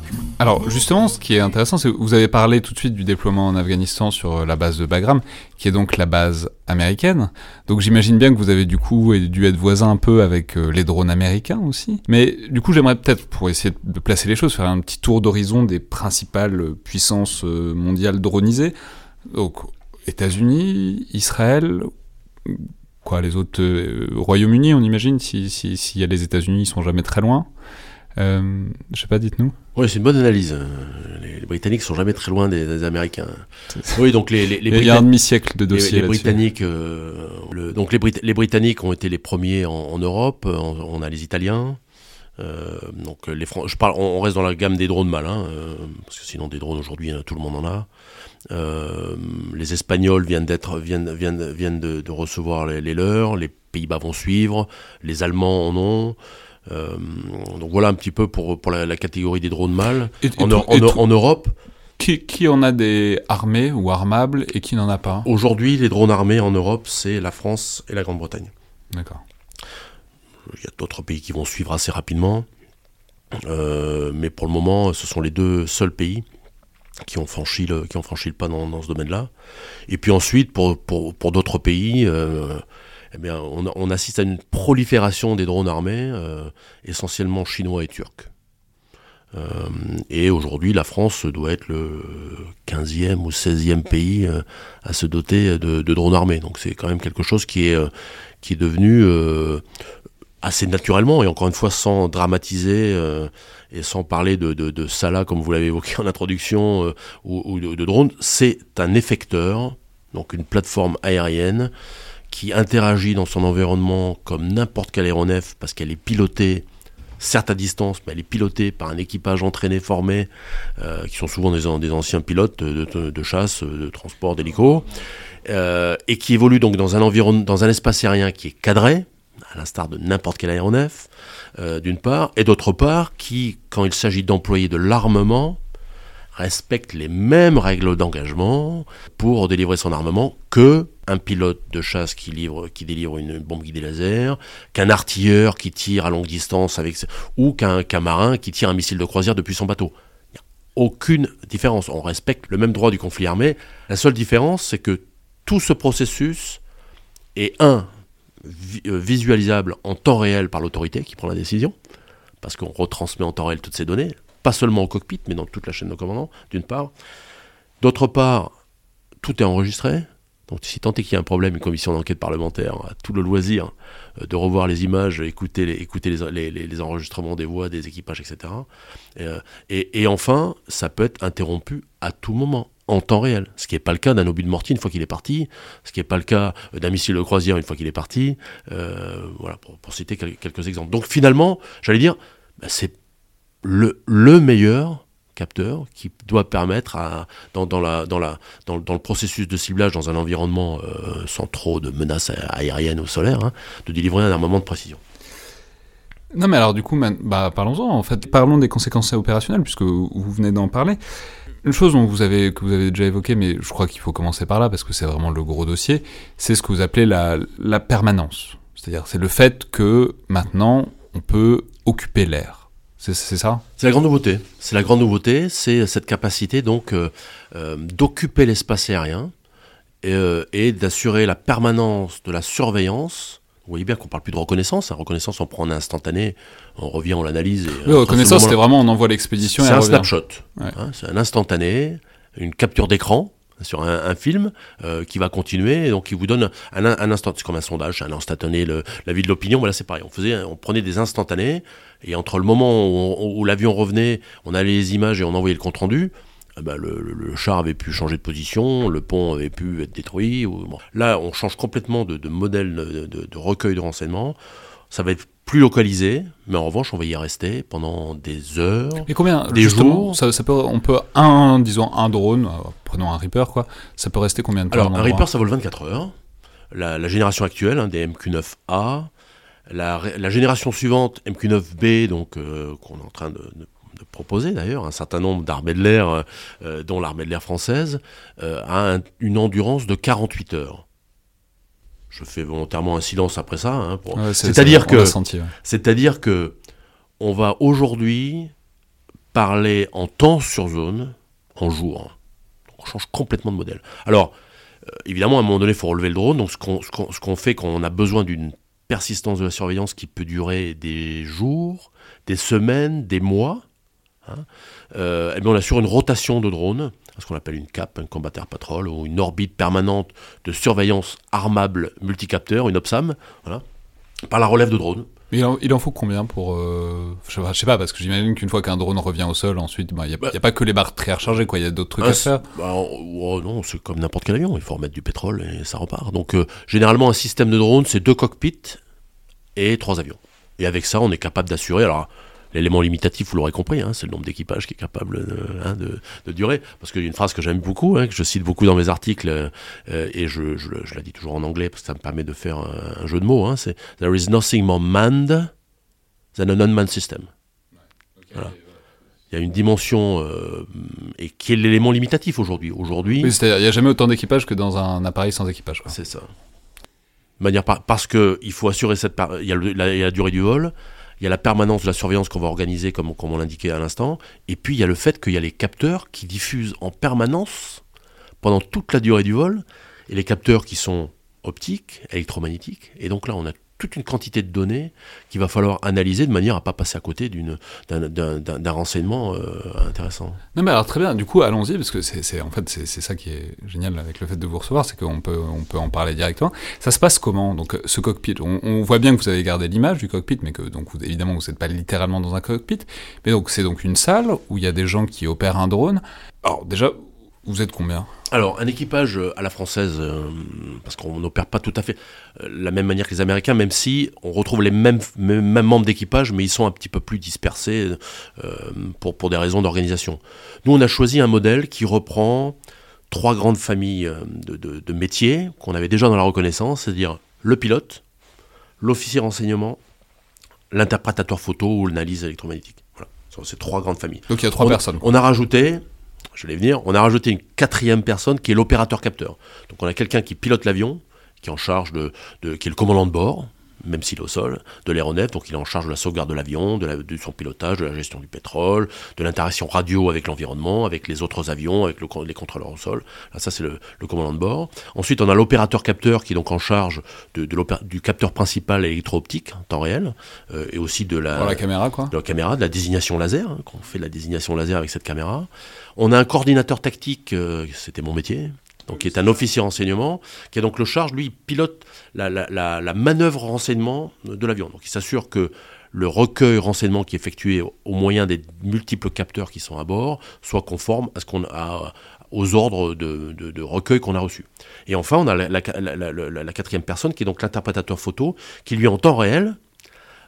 Alors justement, ce qui est intéressant, c'est que vous avez parlé tout de suite du déploiement en Afghanistan sur euh, la base de Bagram, qui est donc la base américaine. Donc j'imagine bien que vous avez du coup dû être voisin un peu avec euh, les drones américains aussi. Mais du coup, j'aimerais peut-être, pour essayer de placer les choses, faire un petit tour d'horizon des principales puissances euh, mondiales dronisées. Donc États-Unis, Israël, quoi, les autres Royaume-Uni, on imagine, s'il si, si y a les États-Unis, ils sont jamais très loin. Euh, je sais pas, dites-nous. Oui, c'est une bonne analyse. Les, les, Britanniques sont jamais très loin des, des Américains. Oui, donc les, les, les Il y a un demi-siècle de dossiers. Les, les Britanniques, euh, le, donc les, Brit les, Britanniques ont été les premiers en, en Europe. On, on, a les Italiens. Euh, donc les Fran je parle, on, reste dans la gamme des drones malins, euh, parce que sinon des drones aujourd'hui, tout le monde en a. Euh, les Espagnols viennent d'être viennent, viennent, viennent de, de recevoir les, les, leurs, les Pays-Bas vont suivre, les Allemands en ont. Euh, donc voilà un petit peu pour, pour la, la catégorie des drones mâles. En, en, en, Europe. Qui, qui, en a des armés ou armables et qui n'en a pas Aujourd'hui, les drones armés en Europe, c'est la France et la Grande-Bretagne. D'accord. Il y a d'autres pays qui vont suivre assez rapidement. Euh, mais pour le moment, ce sont les deux seuls pays qui ont franchi le, qui ont franchi le pas dans, dans ce domaine-là. Et puis ensuite, pour, pour, pour d'autres pays, euh, eh bien, on, on, assiste à une prolifération des drones armés, euh, essentiellement chinois et turcs. Euh, et aujourd'hui, la France doit être le 15e ou 16e pays euh, à se doter de, de, drones armés. Donc c'est quand même quelque chose qui est, qui est devenu assez naturellement, et encore une fois sans dramatiser euh, et sans parler de, de, de Salah, comme vous l'avez évoqué en introduction, euh, ou, ou, de, de drone, c'est un effecteur, donc une plateforme aérienne qui interagit dans son environnement comme n'importe quel aéronef parce qu'elle est pilotée certes à distance, mais elle est pilotée par un équipage entraîné, formé, euh, qui sont souvent des, anciens pilotes de, chasse, de transport, d'hélico, euh, et qui évolue donc dans un espace aérien qui est cadré, à l'instar de n'importe quel aéronef, euh, d'une part, et d'autre part, qui, quand il s'agit d'employer de l'armement, respecte les mêmes règles d'engagement pour délivrer son armement que un pilote de chasse qui, livre, qui délivre une bombe guidée laser, qu'un artilleur qui tire à longue distance avec ou qu'un marin qui tire un missile de croisière depuis son bateau. Il n'y a aucune différence. On respecte le même droit du conflit armé. La seule différence, c'est que tout ce processus est un euh, visualisable en temps réel par l'autorité qui prend la décision, parce qu'on retransmet en temps réel toutes ces données, pas seulement au cockpit, mais dans toute la chaîne de commandement, d'une part. D'autre part, tout est enregistré. Donc si tant est qu'il y a un problème, une commission d'enquête parlementaire a tout le loisir euh, de revoir les images, écouter les, enregistrements des voix, des équipages, etc. Euh, et, enfin, ça peut être interrompu à tout moment, en temps réel. Ce qui n'est pas le cas d'un obus de mortier une fois qu'il est parti, ce qui n'est pas le cas d'un missile de croisière une fois qu'il est parti. Euh, voilà, pour, citer quelques exemples. Donc finalement, j'allais dire, bah, c'est le, le meilleur capteur qui doit permettre dans, le processus de ciblage dans un environnement euh, sans trop de menaces aériennes ou solaires, hein, de délivrer un armement de précision. Non mais alors du coup, bah, parlons-en en fait. Parlons des conséquences opérationnelles puisque vous venez d'en parler. Une chose que vous avez déjà évoqué, mais je crois qu'il faut commencer par là parce que c'est vraiment le gros dossier, c'est ce que vous appelez la permanence. C'est-à-dire c'est le fait que maintenant on peut occuper l'air. C'est ça? C'est la grande nouveauté. C'est la grande nouveauté, c'est cette capacité donc euh, euh, d'occuper l'espace aérien et, euh, et d'assurer la permanence de la surveillance. Vous voyez bien qu'on parle plus de reconnaissance. La reconnaissance, on prend un instantané, on revient, on l'analyse. Oui, reconnaissance, c'était vraiment on envoie l'expédition. C'est un snapshot. Hein, c'est un instantané, une capture d'écran sur un, film euh, qui va continuer, donc il vous donne un, instant, c'est comme un sondage, un instantané, le, la vie de l'opinion, voilà c'est pareil, on faisait, on prenait des instantanés, et entre le moment où, l'avion revenait, on allait les images et on envoyait le compte rendu, eh ben le, char avait pu changer de position, le pont avait pu être détruit. Là, on change complètement de, modèle de, de, recueil de renseignements. Ça va être plus localisé, mais en revanche, on va y rester pendant des heures, Et combien, des jours. Ça, peut, on peut un, disons, un drone, euh, prenons un Reaper, quoi. Ça peut rester combien de temps Alors, un Reaper, ça vole 24 heures. La, génération actuelle, hein, des MQ9A, la, génération suivante, MQ9B, donc euh, qu'on est en train de, proposer d'ailleurs, un certain nombre d'armées de l'air, euh, dont l'armée de l'air française, a une endurance de 48 heures je fais volontairement un silence après ça. Hein, c'est-à-dire que, c'est-à-dire que, on va aujourd'hui parler en temps sur zone, en jour. on change complètement de modèle. Alors, euh, évidemment, à un moment donné, il faut relever le drone. Donc, ce qu'on fait quand on a besoin d'une persistance de la surveillance qui peut durer des jours, des semaines, des mois, hein, euh, eh bien, on assure une rotation de drone ce qu'on appelle une CAP, un Combatter Patrol, ou une orbite permanente de surveillance armable multicapteur, une OPSAM, voilà, par la relève de drone. Il en, il en faut combien pour... Euh, je, sais pas, parce que j'imagine qu'une fois qu'un drone revient au sol, ensuite, bah, il n'y a, a, pas que les barres très rechargées, quoi. Il y a d'autres trucs à faire. Bah, oh, non, c'est comme n'importe quel avion. Il faut remettre du pétrole et ça repart. Donc, euh, généralement, un système de drone, c'est deux cockpits et trois avions. Et avec ça, on est capable d'assurer... Alors, l'élément limitatif, vous l'aurez compris, hein, c'est le nombre d'équipages qui est capable hein, de, durer. Parce qu'il y a une phrase que j'aime beaucoup, hein, que je cite beaucoup dans mes articles, euh, et je, la dis toujours en anglais parce que ça me permet de faire un, jeu de mots, c'est There is nothing more manned than an unmanned system. Il y a une dimension euh, et qui est l'élément limitatif aujourd'hui. Aujourd'hui, oui, il n'y a jamais autant d'équipage que dans un appareil sans équipage. C'est ça. manière parce que il faut assurer cette il y, a il y a la durée du vol, il y a la permanence de la surveillance qu'on va organiser, comme, on l'indiquait à l'instant, et puis il y a le fait qu'il y a les capteurs qui diffusent en permanence pendant toute la durée du vol, et les capteurs qui sont optiques, électromagnétiques, et donc là on a toute une quantité de données qu'il va falloir analyser de manière à pas passer à côté d'un, renseignement euh, intéressant. Non mais alors très bien, du coup allons-y, parce que c'est, en fait c'est, ça qui est génial avec le fait de vous recevoir, c'est qu'on peut, on peut en parler directement. Ça se passe comment Donc ce cockpit, on, voit bien que vous avez gardé l'image du cockpit, mais que donc évidemment vous n'êtes pas littéralement dans un cockpit, mais donc c'est donc une salle où il y a des gens qui opèrent un drone. Alors déjà, Vous êtes combien Alors, un équipage euh, à la française, euh, parce qu'on n'opère pas tout à fait euh, la même manière que les Américains, même si on retrouve les mêmes, mêmes membres d'équipage, mais ils sont un petit peu plus dispersés pour, pour des raisons d'organisation. Nous, on a choisi un modèle qui reprend trois grandes familles de, de métiers qu'on avait déjà dans la reconnaissance, c'est-à-dire le pilote, l'officier renseignement, l'interprétateur photo ou l'analyse électromagnétique. Voilà, ces trois grandes familles. Donc il y a trois personnes. On a rajouté je vais venir, on a rajouté une quatrième personne qui est l'opérateur capteur. Donc on a quelqu'un qui pilote l'avion, qui est en charge de, qui est le commandant de bord, même s'il est au sol, de l'aéronef, donc il est en charge de la sauvegarde de l'avion, de, son pilotage, de la gestion du pétrole, de l'interaction radio avec l'environnement, avec les autres avions, avec les contrôleurs au sol. Là, ça, c'est le, commandant de bord. Ensuite, on a l'opérateur capteur qui est donc en charge de, du capteur principal électro-optique en temps réel, euh, et aussi de la, la caméra, quoi. de la caméra, de la désignation laser, hein, qu'on fait de la désignation laser avec cette caméra. On a un coordinateur tactique, euh, c'était mon métier, qui est un officier renseignement, qui a donc le charge, lui, pilote la, la, manœuvre renseignement de l'avion. Donc il s'assure que le recueil renseignement qui est effectué au, moyen des multiples capteurs qui sont à bord soit conforme aux ordres de, recueil qu'on a reçus. Et enfin, on a la, quatrième personne qui est donc l'interprétateur photo, qui lui en temps réel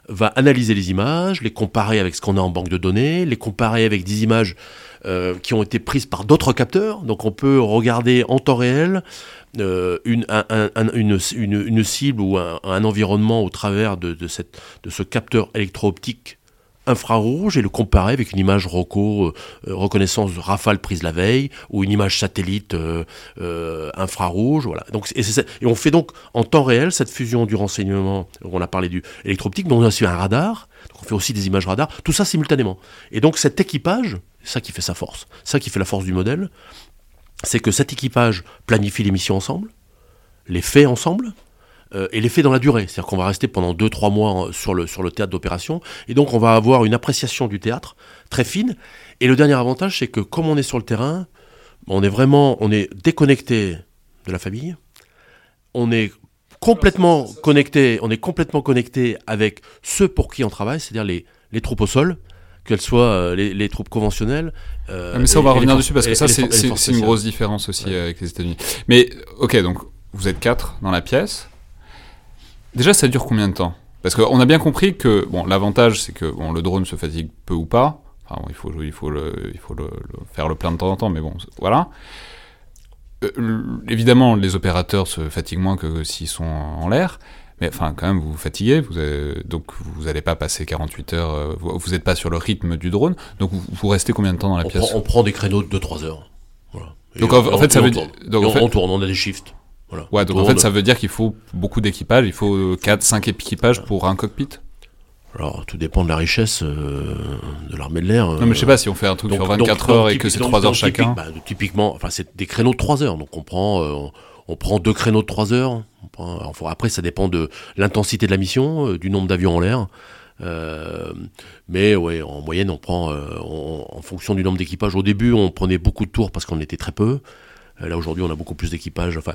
va analyser les images, les comparer avec ce qu'on a en banque de données, les comparer avec des images euh, qui ont été prises par d'autres capteurs. Donc on peut regarder en temps réel euh, une, cible ou un, environnement au travers de ce capteur électro-optique infrarouge et le comparer avec une image ROCO, euh, reconnaissance Rafale prise la veille, ou une image satellite infrarouge. Voilà. Donc, et, on fait donc en temps réel cette fusion du renseignement, on a parlé du électro-optique, mais on a aussi un radar, on fait aussi des images radar, tout ça simultanément. Et donc cet équipage, c'est ça qui fait sa force. Ça qui fait la force du modèle. C'est que cet équipage planifie les missions ensemble, les fait ensemble, euh, et les fait dans la durée. C'est-à-dire qu'on va rester pendant 2-3 mois sur le, sur le théâtre d'opération, et donc on va avoir une appréciation du théâtre très fine. Et le dernier avantage, c'est que comme on est sur le terrain, on est vraiment, on est déconnecté de la famille, on est complètement connecté, on est complètement connecté avec ceux pour qui on travaille, c'est-à-dire les, les troupes au sol, qu'elles soient euh, les, troupes conventionnelles. Euh, ah, mais ça, on va revenir dessus parce que ça, c'est une grosse différence aussi avec les États-Unis. Mais ok, donc vous êtes quatre dans la pièce. Déjà, ça dure combien de temps? Parce qu'on a bien compris que bon, l'avantage, c'est que bon, le drone se fatigue peu ou pas. Enfin, il faut, il faut, le, il faut le, faire le plein de temps en temps, mais bon, voilà. Euh, évidemment, les opérateurs se fatiguent moins que s'ils sont en l'air. Mais enfin, quand même, vous vous fatiguez, vous donc vous n'allez pas passer 48 heures, euh, vous n'êtes pas sur le rythme du drone, donc vous, restez combien de temps dans la pièce? On prend des créneaux de 2-3 heures. Donc en, fait, ça veut dire. on, tourne, on a des shifts. Voilà. Ouais, donc en fait, ça veut dire qu'il faut beaucoup d'équipage, il faut 4-5 équipages pour un cockpit alors, tout dépend de la richesse euh, de l'armée de l'air. Non, mais je sais pas si on fait un truc sur 24 heures et que c'est 3 heures chacun. Bah, typiquement, enfin, c'est des créneaux de 3 heures. Donc, on prend, euh, on prend deux créneaux de 3 heures. après, ça dépend de l'intensité de la mission, euh, du nombre d'avions en l'air. Euh, mais ouais, en moyenne, on prend euh, en fonction du nombre d'équipages. Au début, on prenait beaucoup de tours parce qu'on était très peu. là, aujourd'hui, on a beaucoup plus d'équipages. Enfin,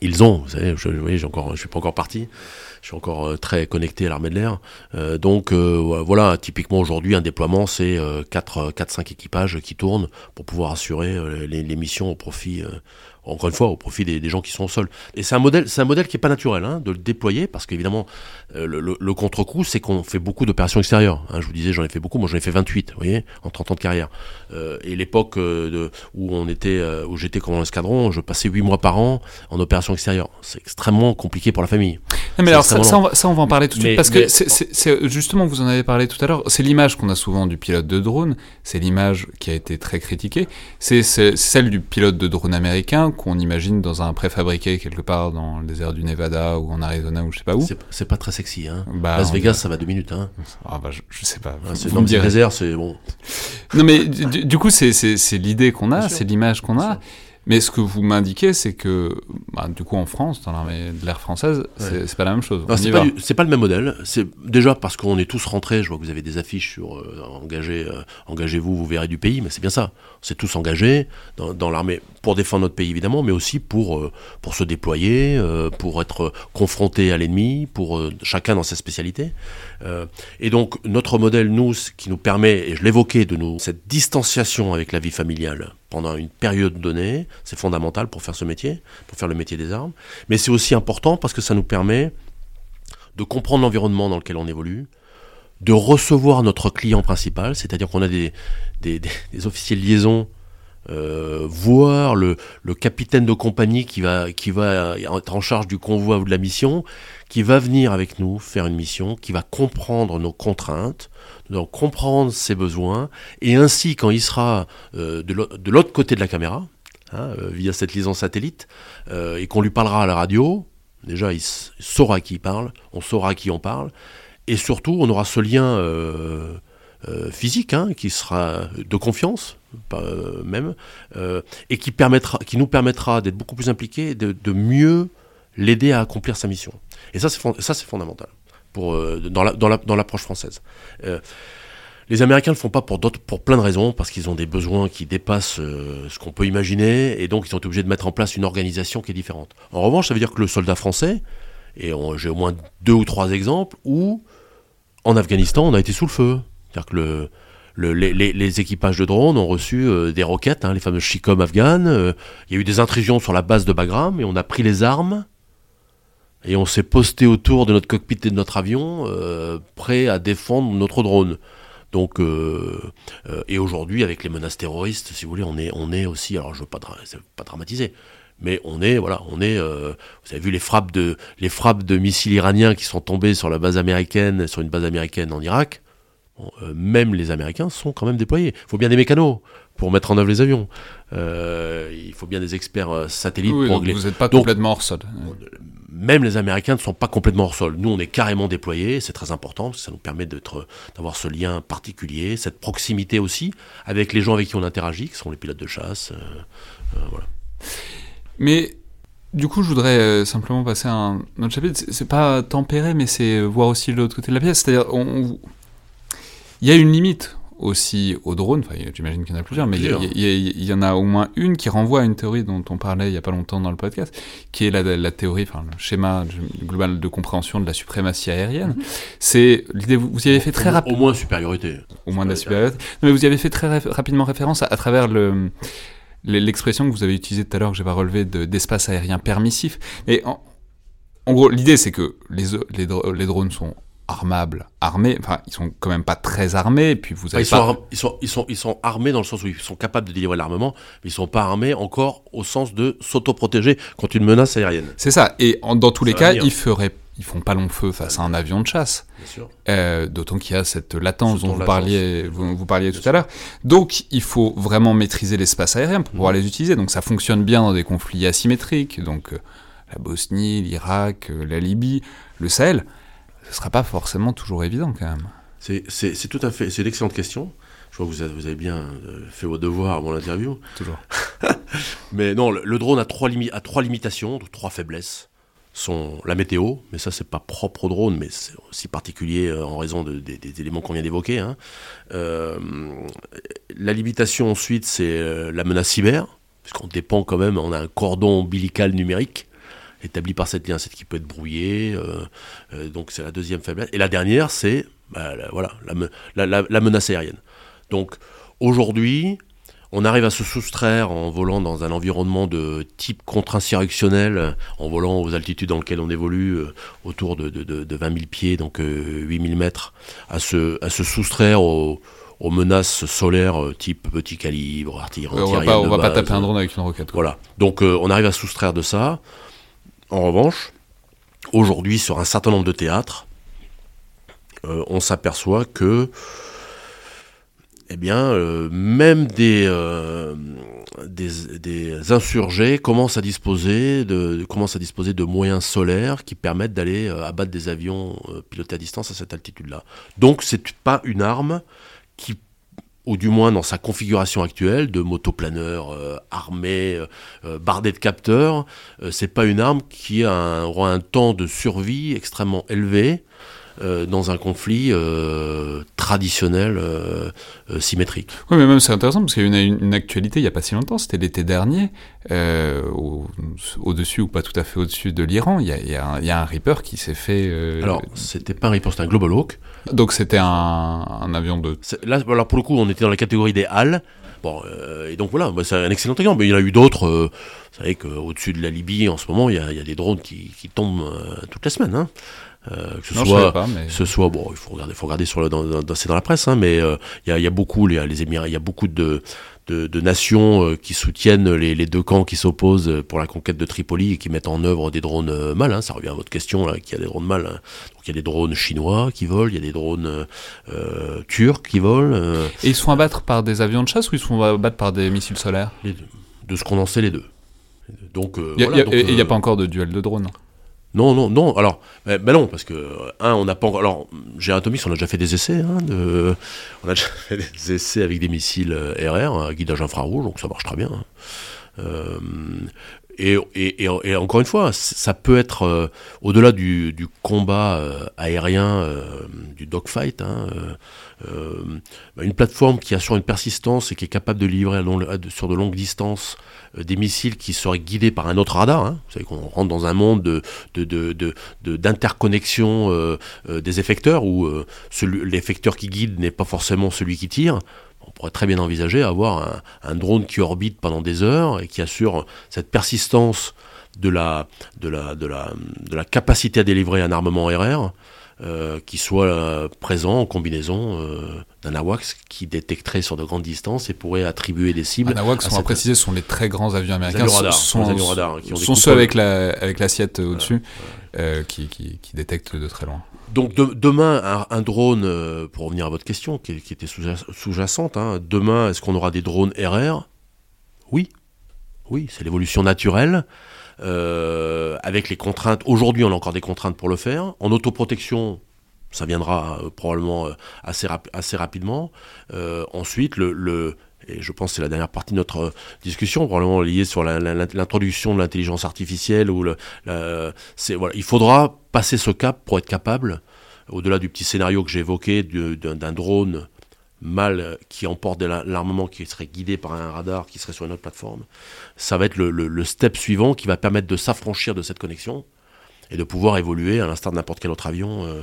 ils ont, vous savez, je, oui, j'ai encore, je suis pas encore parti. Je suis encore très connecté à l'armée de l'air. donc voilà, typiquement aujourd'hui, un déploiement, c'est 4-5 équipages qui tournent pour pouvoir assurer les, les missions au profit encore une fois, au profit des, gens qui sont au sol. Et c'est un modèle, c'est un modèle qui est pas naturel hein, de le déployer parce qu'évidemment, euh, le, contre-coup, c'est qu'on fait beaucoup d'opérations extérieures. Hein. je vous disais, j'en ai fait beaucoup. Moi, j'en ai fait 28, vous voyez, en 30 ans de carrière. Euh, et l'époque euh, où on était, où j'étais commandant escadron, je passais 8 mois par an en opération extérieure. C'est extrêmement compliqué pour la famille. mais alors ça, on va, en parler tout de suite parce que c'est justement, vous en avez parlé tout à l'heure. C'est l'image qu'on a souvent du pilote de drone. C'est l'image qui a été très critiquée. C'est celle du pilote de drone américain qu'on imagine dans un préfabriqué quelque part dans le désert du Nevada ou en Arizona ou je sais pas où. C'est pas très sexy, hein. Bah, Las Vegas, ça va deux minutes, hein. Ah bah, je, sais pas. Ah, c'est dans le désert, c'est bon. Non mais du, coup, c'est l'idée qu'on a, c'est l'image qu'on a. Mais ce que vous m'indiquez, c'est que, bah, du coup, en France, dans l'armée de l'air française, c'est pas la même chose. C'est pas, pas, le même modèle. C'est déjà parce qu'on est tous rentrés. Je vois que vous avez des affiches sur euh, engagez, euh, engagez-vous, vous verrez du pays. Mais c'est bien ça. C'est tous engagés dans, dans l'armée pour défendre notre pays évidemment, mais aussi pour, euh, pour se déployer, euh, pour être confronté à l'ennemi, pour chacun dans sa spécialité. et donc notre modèle, nous, qui nous permet, et je l'évoquais, de nous cette distanciation avec la vie familiale pendant une période donnée, c'est fondamental pour faire ce métier, pour faire le métier des armes. Mais c'est aussi important parce que ça nous permet de comprendre l'environnement dans lequel on évolue, de recevoir notre client principal, c'est-à-dire qu'on a des, officiers de liaison, euh, voir le, le, capitaine de compagnie qui va, qui va être en charge du convoi ou de la mission, qui va venir avec nous faire une mission, qui va comprendre nos contraintes, donc comprendre ses besoins, et ainsi quand il sera euh, de l'autre côté de la caméra, hein, euh, via cette liaison satellite, euh, et qu'on lui parlera à la radio, déjà il saura qui il parle, on saura à qui on parle, et surtout, on aura ce lien physique hein, qui sera de confiance, même, et qui, permettra, qui nous permettra d'être beaucoup plus impliqués, de, de mieux l'aider à accomplir sa mission. Et ça, c'est fondamental pour, dans l'approche française. Les Américains ne le font pas pour, plein de raisons, parce qu'ils ont des besoins qui dépassent ce qu'on peut imaginer, et donc ils sont obligés de mettre en place une organisation qui est différente. En revanche, ça veut dire que le soldat français, et j'ai au moins deux ou trois exemples où en Afghanistan, on a été sous le feu. C'est-à-dire que le, les, équipages de drones ont reçu euh, des roquettes, hein, les fameuses Chikom afghanes. Euh, il y a eu des intrusions sur la base de Bagram et on a pris les armes et on s'est posté autour de notre cockpit et de notre avion, euh, prêt à défendre notre drone. Donc, et aujourd'hui, avec les menaces terroristes, si vous voulez, on est, on est aussi, alors je ne veux pas, pas dramatiser, mais on est, voilà, on est. Euh, vous avez vu les frappes de les frappes de missiles iraniens qui sont tombés sur la base américaine, sur une base américaine en Irak. Euh, même les Américains sont quand même déployés. Il faut bien des mécanos pour mettre en œuvre les avions. Euh, il faut bien des experts satellites pour donc Vous n'êtes pas complètement hors sol. Même les Américains ne sont pas complètement hors sol. Nous, on est carrément déployés. C'est très important parce que ça nous permet d'avoir ce lien particulier, cette proximité aussi avec les gens avec qui on interagit, qui sont les pilotes de chasse. voilà. Mais du coup, je voudrais euh, simplement passer à un autre chapitre. C'est pas tempérer, mais c'est voir aussi l'autre côté de la pièce. C'est-à-dire, il y a une limite aussi aux drones. Enfin, j'imagine qu'il y en a plusieurs, mais il y, en a au moins une qui renvoie à une théorie dont on parlait il y a pas longtemps dans le podcast, qui est la, théorie, enfin, le schéma global de compréhension de la suprématie aérienne. Mhm. C'est l'idée. Vous, y avez fait très rapidement. Au moins supériorité. Au moins de la supériorité. Non, mais vous y avez fait très rapidement référence à travers le l'expression que vous avez utilisée tout à l'heure, que j'ai pas relevé, d'espace aérien permissif. Et en, gros, l'idée, c'est que les, les, les, drones sont armables, armés, enfin, ils sont quand même pas très armés, puis vous avez ils, sont, ils, sont, ils, sont, ils sont armés dans le sens où ils sont capables de délivrer l'armement, mais ils sont pas armés encore au sens de s'autoprotéger contre une menace aérienne. C'est ça, et dans tous les cas, ils feraient ils font pas long feu face à un avion de chasse. Euh, D'autant qu'il y a cette latence dont vous parliez, vous, parliez tout à l'heure. Donc, il faut vraiment maîtriser l'espace aérien pour pouvoir mhm. les utiliser. Donc, ça fonctionne bien dans des conflits asymétriques. Donc, euh, la Bosnie, l'Irak, euh, la Libye, le Sahel. Ce sera pas forcément toujours évident quand même. C'est tout à fait, c'est une excellente question. Je vois que vous avez, vous avez bien euh, fait vos devoirs avant l'interview. Toujours. Mais non, le, drone a trois, a trois limitations, trois faiblesses la météo, mais ça c'est pas propre au drone, mais c'est aussi particulier euh, en raison des éléments qu'on vient d'évoquer. Hein. Euh, la limitation ensuite c'est euh, la menace cyber, puisqu'on dépend quand même, on a un cordon ombilical numérique établi par cette lien, c'est qui peut être brouillé, donc c'est la deuxième faiblesse. Et la dernière c'est bah, voilà, la menace aérienne. Donc aujourd'hui, on arrive à se soustraire en volant dans un environnement de type contre-insurrectionnel, en volant aux altitudes dans lesquelles on évolue, euh, autour de, 20 000 pieds, donc 8 euh, 000 mètres, à se, à se soustraire aux, menaces solaires euh, type petit calibre, artillerie. on va pas, va pas taper un drone avec une roquette. Voilà. Donc on arrive à se soustraire de ça. En revanche, aujourd'hui, sur un certain nombre de théâtres, on s'aperçoit que eh euh, même euh, des, insurgés commencent à, disposer de, commencent à disposer de moyens solaires qui permettent d'aller euh, abattre des avions pilotés à distance à cette altitude-là. Donc, c'est pas une arme qui ou du moins dans sa configuration actuelle de motoplaneur armé, bardé de capteurs, c'est pas une arme qui a un, aura un temps de survie extrêmement élevé euh, dans un conflit euh, traditionnel euh, symétrique. Oui, mais même c'est intéressant parce qu'il y a eu une, une actualité il n'y a pas si longtemps, c'était l'été dernier, au- au-dessus ou pas tout à fait au-dessus de l'Iran, il y a, il un- il y a un Reaper qui s'est fait... Alors, c'était pas un Reaper, c'était un Global Hawk. donc c'était un, un avion de... Là, alors pour le coup, on était dans la catégorie des HAL. Bon, euh, et donc voilà, bah, c'est un excellent exemple. Mais il y en a eu d'autres. euh, vous savez qu'au-dessus de la Libye, en ce moment, il y a, il y a des drones qui, qui tombent euh, toutes les semaines. Hein. Euh, que ce Non, soit, pas, mais... que ce soit, bon, il faut regarder, faut regarder sur le, dans, dans- c'est dans la presse, hein, mais euh, il y, a, il y a beaucoup, les, les Émirats, il y a beaucoup de, de, de nations euh, qui soutiennent les, les deux camps qui s'opposent pour la conquête de Tripoli et qui mettent en œuvre des drones euh, mâles. Hein, ça revient à votre question, là, qu'il y a des drones mâles. hein. Donc il y a des drones chinois qui volent, il y a des drones euh, euh, turcs qui volent. euh, Et ils se font abattre par des avions de chasse ou ils se font abattre par des missiles solaires? Les deux. De ce qu'on en sait, les deux. Donc, euh, Il y a- voilà, a- donc, Et il n'y a euh, pas encore de duel de drones Non, non, non. Alors, ben, non, parce que euh, un, on n'a pas encore. Alors, chez Atomics, on a déjà fait des essais. Hein. On a déjà fait des essais avec des missiles euh, RR, un guidage infrarouge, donc ça marche très bien. hein. Euh, et, encore une fois, ça peut être euh, au-delà du, combat euh, aérien, euh, du dogfight, hein, euh, euh, bah, une plateforme qui assure une persistance et qui est capable de livrer sur de longues distances euh, des missiles qui seraient guidés par un autre radar. hein. Vous savez qu'on rentre dans un monde de, de, de, de- d'interconnexion euh, euh, des effecteurs où euh, l'effecteur qui guide n'est pas forcément celui qui tire. On pourrait très bien envisager avoir un, un drone qui orbite pendant des heures et qui assure cette persistance de la, de la, de la, de la capacité à délivrer un armement RR euh, qui soit euh, présent en combinaison euh, d'un AWACS qui détecterait sur de grandes distances et pourrait attribuer des cibles. Anawax, à on va préciser, sont les très grands avions américains. avions radars, sont, les radars, qui ont des sont ceux avec la avec l'assiette au-dessus qui, qui, qui détectent de très loin. Donc de- demain, un, un drone, euh, pour revenir à votre question, qui, qui était sous- sous-jacente, hein, demain, est-ce qu'on aura des drones RR Oui. Oui, c'est l'évolution naturelle. Euh, avec les contraintes, aujourd'hui on a encore des contraintes pour le faire. En autoprotection, ça viendra euh, probablement euh, assez, assez rapidement. Ensuite, le, le- et je pense que c'est la dernière partie de notre discussion, probablement liée sur l'introduction de l'intelligence artificielle. Ou le, la- voilà, il faudra passer ce cap pour être capable, au-delà du petit scénario que j'ai évoqué d'un drone mal qui emporte de la- l'armement qui serait guidé par un radar qui serait sur une autre plateforme, ça va être le, le- step suivant qui va permettre de s'affranchir de cette connexion et de pouvoir évoluer à l'instar de n'importe quel autre avion euh,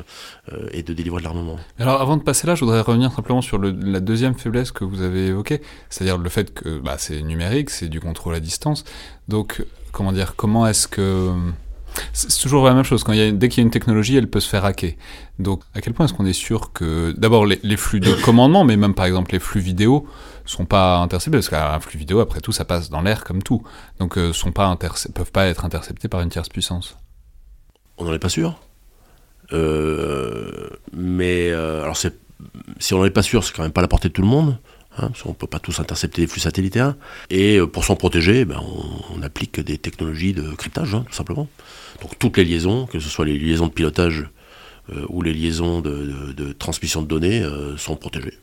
euh, et de délivrer de l'armement. Alors avant de passer là, je voudrais revenir simplement sur la deuxième faiblesse que vous avez évoquée, c'est-à-dire le fait que bah, c'est numérique, c'est du contrôle à distance. Donc comment dire, comment est-ce que c'est toujours la même chose. Quand dès qu'il y a une technologie, elle peut se faire hacker. Donc, à quel point est-ce qu'on est sûr que, d'abord, les, flux de commandement, mais même par exemple les flux vidéo, sont pas interceptés parce qu'un flux vidéo, après tout, ça passe dans l'air comme tout. Donc, euh, sont pas peuvent pas être interceptés par une tierce puissance. On n'en est pas sûr. Euh, mais euh, alors si on n'en est pas sûr, c'est quand même pas à la portée de tout le monde. Hein, parce qu'on peut pas tous intercepter les flux satellitaires. Et euh, pour s'en protéger, ben, on, on applique des technologies de cryptage, hein, tout simplement. Donc toutes les liaisons, que ce soit les liaisons de pilotage euh, ou les liaisons de, de- de transmission de données, euh, sont protégées.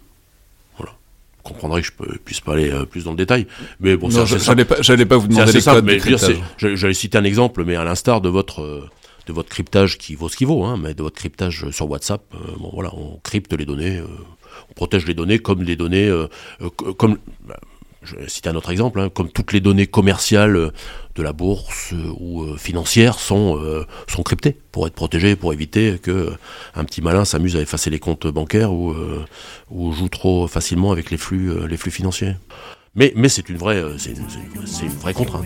Voilà. Vous comprendrez que je ne puisse pas aller euh, plus dans le détail. Mais bon, j'allais pas, vous demander les simple, codes mais dire, j'allais citer un exemple, mais à l'instar de votre de votre cryptage qui vaut ce qu'il vaut, hein, mais de votre cryptage sur WhatsApp, bon voilà, on crypte les données, on protège les données comme les données, euh, euh, co- comme bah, je vais citer un autre exemple, hein, comme toutes les données commerciales euh, de la bourse ou financières sont sont cryptées pour être protégées, pour éviter que un petit malin s'amuse à effacer les comptes bancaires ou ou joue trop facilement avec les flux les flux financiers. Mais, mais c'est une vraie, c'est une vraie contrainte.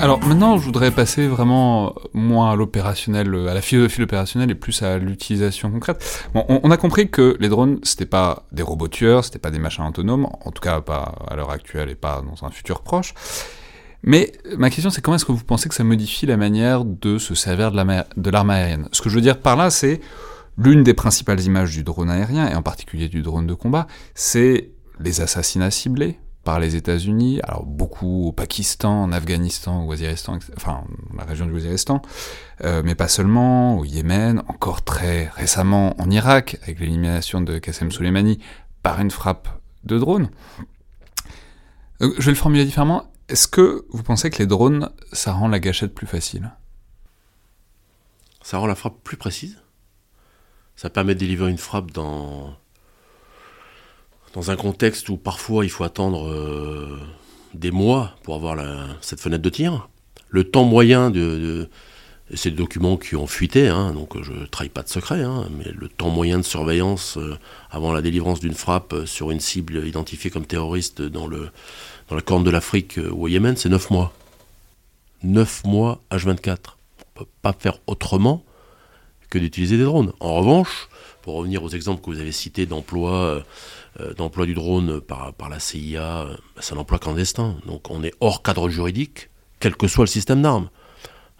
Alors maintenant, je voudrais passer vraiment euh, moins à l'opérationnel, euh, à la philosophie opérationnelle et plus à l'utilisation concrète. On, on a compris que les drones, c'était pas des robots tueurs, c'était pas des machins autonomes, en tout cas pas à l'heure actuelle et pas dans un futur proche. Mais euh, ma question, c'est comment est-ce que vous pensez que ça modifie la manière de se servir de l'arme aérienne? Ce que je veux dire par là, c'est l'une des principales images du drone aérien, et en particulier du drone de combat, c'est les assassinats ciblés par les États-Unis, alors beaucoup au Pakistan, en Afghanistan, au Waziristan, enfin la région du Waziristan, euh, mais pas seulement, au Yémen, encore très récemment en Irak, avec l'élimination de Qassem Soleimani par une frappe de drone. Euh, je vais le formuler différemment. Est-ce que vous pensez que les drones, ça rend la gâchette plus facile? Ça rend la frappe plus précise? Ça permet de délivrer une frappe dans, dans un contexte où parfois il faut attendre euh, des mois pour avoir cette fenêtre de tir? Le temps moyen de c'est des documents qui ont fuité, hein, donc je ne trahis pas de secret, hein, mais le temps moyen de surveillance euh, avant la délivrance d'une frappe euh, sur une cible identifiée comme terroriste dans, la corne de l'Afrique euh, ou au Yémen, c'est 9 mois. 9 mois H24. On ne peut pas faire autrement que d'utiliser des drones. En revanche, pour revenir aux exemples que vous avez cités d'emploi euh, euh, d'emploi du drone par, par la CIA, euh, c'est un emploi clandestin. Donc on est hors cadre juridique, quel que soit le système d'armes.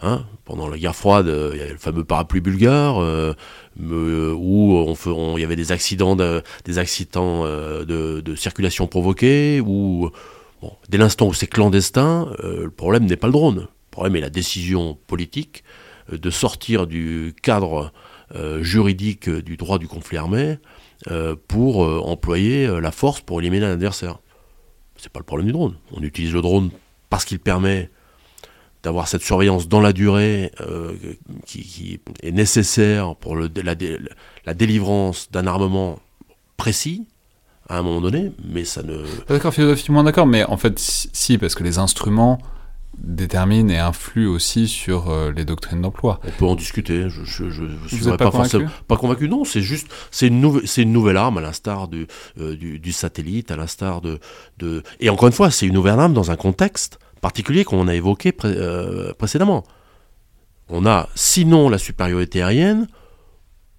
Hein, pendant la guerre froide, euh, il y avait le fameux parapluie bulgare, euh, me- où il y avait des accidents, de, euh, circulation provoqués, où dès l'instant où c'est clandestin, euh, le problème n'est pas le drone. Le problème est la décision politique euh, de sortir du cadre euh, juridique euh, du droit du conflit armé euh, pour euh, employer euh, la force pour éliminer un adversaire. C'est pas le problème du drone. On utilise le drone parce qu'il permet d'avoir cette surveillance dans la durée euh, qui, qui est nécessaire pour le, la, dé- la délivrance d'un armement précis à un moment donné, mais ça ne... D'accord, philosophiquement d'accord, mais en fait, si, parce que les instruments déterminent et influent aussi sur euh, les doctrines d'emploi. On peut en discuter. Je, je, je, je suis pas forcément convaincu? pas convaincu. Non, c'est juste, c'est une une nouvelle arme à l'instar du, euh, du, du satellite, à l'instar de, de, et encore une fois, c'est une nouvelle arme dans un contexte particulier qu'on a évoqué euh, précédemment. On a sinon la supériorité aérienne,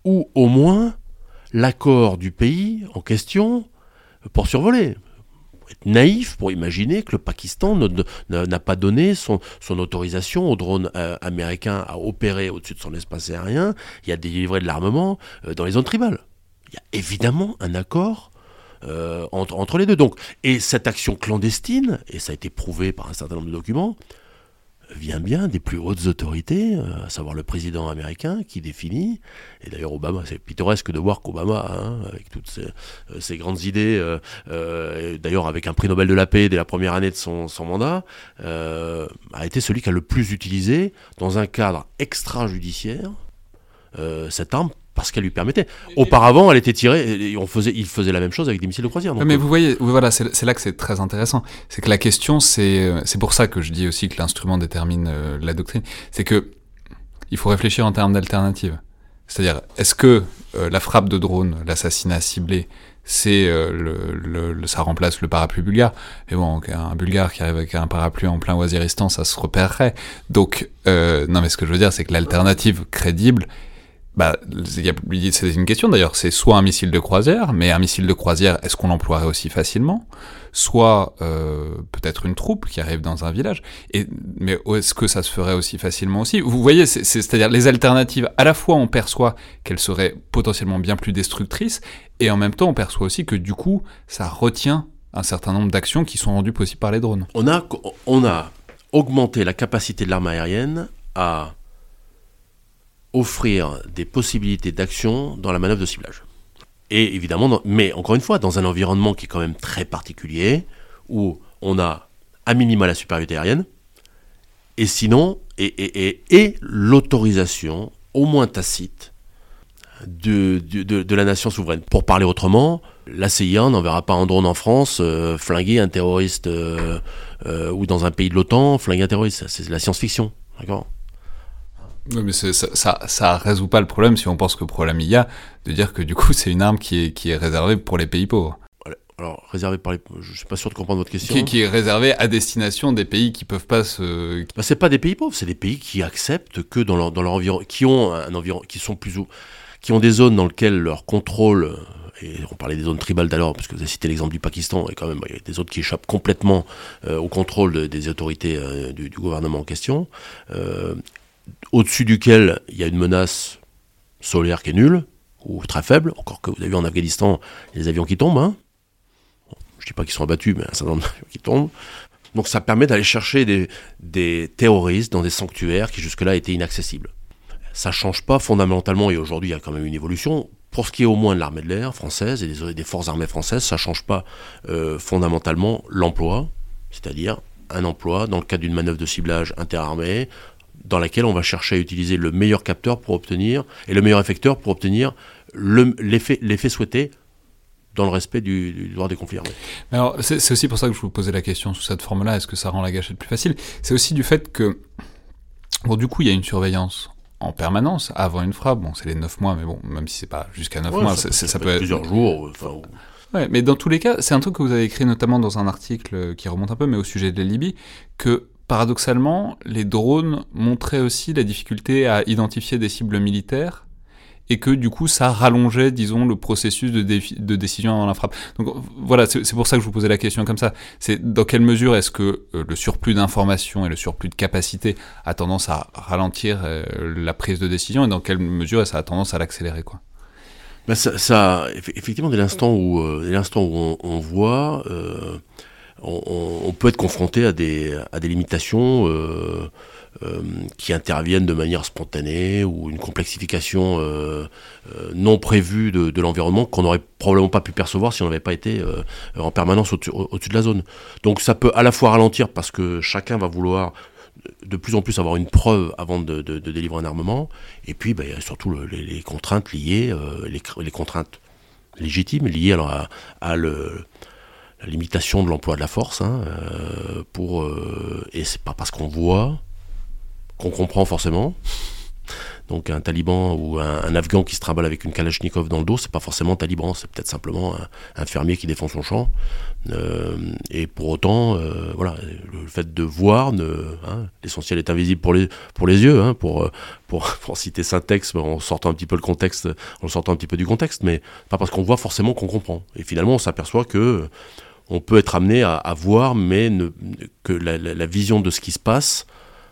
ou au moins l'accord du pays en question pour survoler. Faut être naïf pour imaginer que le Pakistan n'a pas donné son, son autorisation aux drones euh, américains à opérer au-dessus de son espace aérien et à délivrer de l'armement euh, dans les zones tribales. Il y a évidemment un accord euh, entre, les deux. Donc, et cette action clandestine, et ça a été prouvé par un certain nombre de documents, vient bien des plus hautes autorités, euh, à savoir le président américain qui définit, et d'ailleurs Obama, c'est pittoresque de voir qu'Obama, hein, avec toutes ses, euh, grandes idées, d'ailleurs avec un prix Nobel de la paix dès la première année de son, mandat, a été celui qui a le plus utilisé dans un cadre extrajudiciaire euh, cette arme parce qu'elle lui permettait. Auparavant, elle était tirée, et on faisait, il faisait la même chose avec des missiles de croisière. donc, mais euh, vous voyez, voilà, c'est là que c'est très intéressant. C'est que la question, c'est euh, c'est pour ça que je dis aussi que l'instrument détermine euh, la doctrine. C'est que il faut réfléchir en termes d'alternatives. C'est-à-dire, est-ce que euh, la frappe de drone, l'assassinat ciblé, c'est euh, le, le- le- ça remplace le parapluie bulgare? Mais bon, un bulgare qui arrive avec un parapluie en plein Waziristan, ça se repérerait. Donc, euh, non, mais ce que je veux dire, c'est que l'alternative crédible, bah, c'est une question d'ailleurs, c'est soit un missile de croisière, mais un missile de croisière, est-ce qu'on l'emploierait aussi facilement? Soit euh, peut-être une troupe qui arrive dans un village, et, mais est-ce que ça se ferait aussi facilement aussi? Vous voyez, c'est- c'est- c'est-à-dire les alternatives, à la fois on perçoit qu'elles seraient potentiellement bien plus destructrices, et en même temps on perçoit aussi que du coup ça retient un certain nombre d'actions qui sont rendues possibles par les drones. on a, on a augmenté la capacité de l'arme aérienne à offrir des possibilités d'action dans la manœuvre de ciblage. Et évidemment, mais encore une fois, dans un environnement qui est quand même très particulier, où on a à minima la supériorité aérienne, et sinon, et, et, et, l'autorisation, au moins tacite, de- de la nation souveraine. Pour parler autrement, la CIA n'enverra pas un drone en France euh, flinguer un terroriste euh, euh, ou dans un pays de l'OTAN flinguer un terroriste. C'est de la science-fiction. D'accord? Oui, mais ça, ça, ça résout pas le problème si on pense que problème il y a, de dire que du coup c'est une arme qui est, qui est réservée pour les pays pauvres. Alors, réservé par les. Je suis pas sûr de comprendre votre question. Qui, qui est réservée à destination des pays qui peuvent pas se... Bah, c'est pas des pays pauvres, c'est des pays qui acceptent que dans leur, dans leur environnement, qui ont un environnement, qui sont plus ou, qui ont des zones dans lesquelles leur contrôle, et on parlait des zones tribales d'alors, parce que vous avez cité l'exemple du Pakistan, et quand même, il y a des zones qui échappent complètement euh, au contrôle de- des autorités euh, du, du gouvernement en question, euh, au-dessus duquel il y a une menace solaire qui est nulle, ou très faible, encore que vous avez vu en Afghanistan les avions qui tombent, hein. Je dis pas qu'ils sont abattus, mais un certain nombre d'avions qui tombent. Donc ça permet d'aller chercher des, terroristes dans des sanctuaires qui jusque-là étaient inaccessibles. Ça change pas fondamentalement, et aujourd'hui il y a quand même une évolution. Pour ce qui est au moins de l'armée de l'air française et des, forces armées françaises, ça change pas euh, fondamentalement l'emploi, c'est-à-dire un emploi dans le cadre d'une manœuvre de ciblage interarmée, dans laquelle on va chercher à utiliser le meilleur capteur pour obtenir, et le meilleur effecteur pour obtenir l'effet souhaité dans le respect du, du droit des conflits armés. Alors, c'est aussi pour ça que je vous posais la question sous cette forme-là, est-ce que ça rend la gâchette plus facile? C'est aussi du fait que, bon, du coup, il y a une surveillance en permanence avant une frappe. Bon, c'est les 9 mois, mais bon, même si c'est pas jusqu'à 9 Ouais, mois, ça, peut- ça ça peut être. plusieurs jours. Enfin, ou- Ouais, mais dans tous les cas, c'est un truc que vous avez écrit notamment dans un article qui remonte un peu, mais au sujet de la Libye, que paradoxalement, les drones montraient aussi la difficulté à identifier des cibles militaires et que du coup, ça rallongeait, disons, le processus de, décision avant la frappe. Donc voilà, c'est pour ça que je vous posais la question comme ça. C'est dans quelle mesure est-ce que euh, le surplus d'informations et le surplus de capacité a tendance à ralentir euh, la prise de décision et dans quelle mesure ça a tendance à l'accélérer, quoi? Ben, ça, ça- eff- effectivement, dès l'instant où, euh, dès l'instant où on, on voit, on, peut être confronté à des, à des limitations euh, euh, qui interviennent de manière spontanée ou une complexification euh, non prévue de, l'environnement qu'on n'aurait probablement pas pu percevoir si on n'avait pas été en permanence au-dessus au- au-dessus de la zone. Donc ça peut à la fois ralentir parce que chacun va vouloir de plus en plus avoir une preuve avant de, délivrer un armement, et puis ben, surtout le- les, les contraintes liées, les contraintes légitimes liées alors à, à le- la limitation de l'emploi de la force, hein, euh, pour, euh, et c'est pas parce qu'on voit qu'on comprend forcément. Donc un taliban ou un, afghan qui se trimballe avec une kalachnikov dans le dos, c'est pas forcément taliban, c'est peut-être simplement un, fermier qui défend son champ. Euh, et pour autant, euh, voilà, le fait de voir, hein, l'essentiel est invisible pour les, pour les yeux, hein, pour, pour, pour citer Syntex, en sortant un petit peu le contexte, en sortant un petit peu du contexte, mais pas parce qu'on voit forcément qu'on comprend. Et finalement, on s'aperçoit que on peut être amené à, voir, mais ne, que la, vision de ce qui se passe,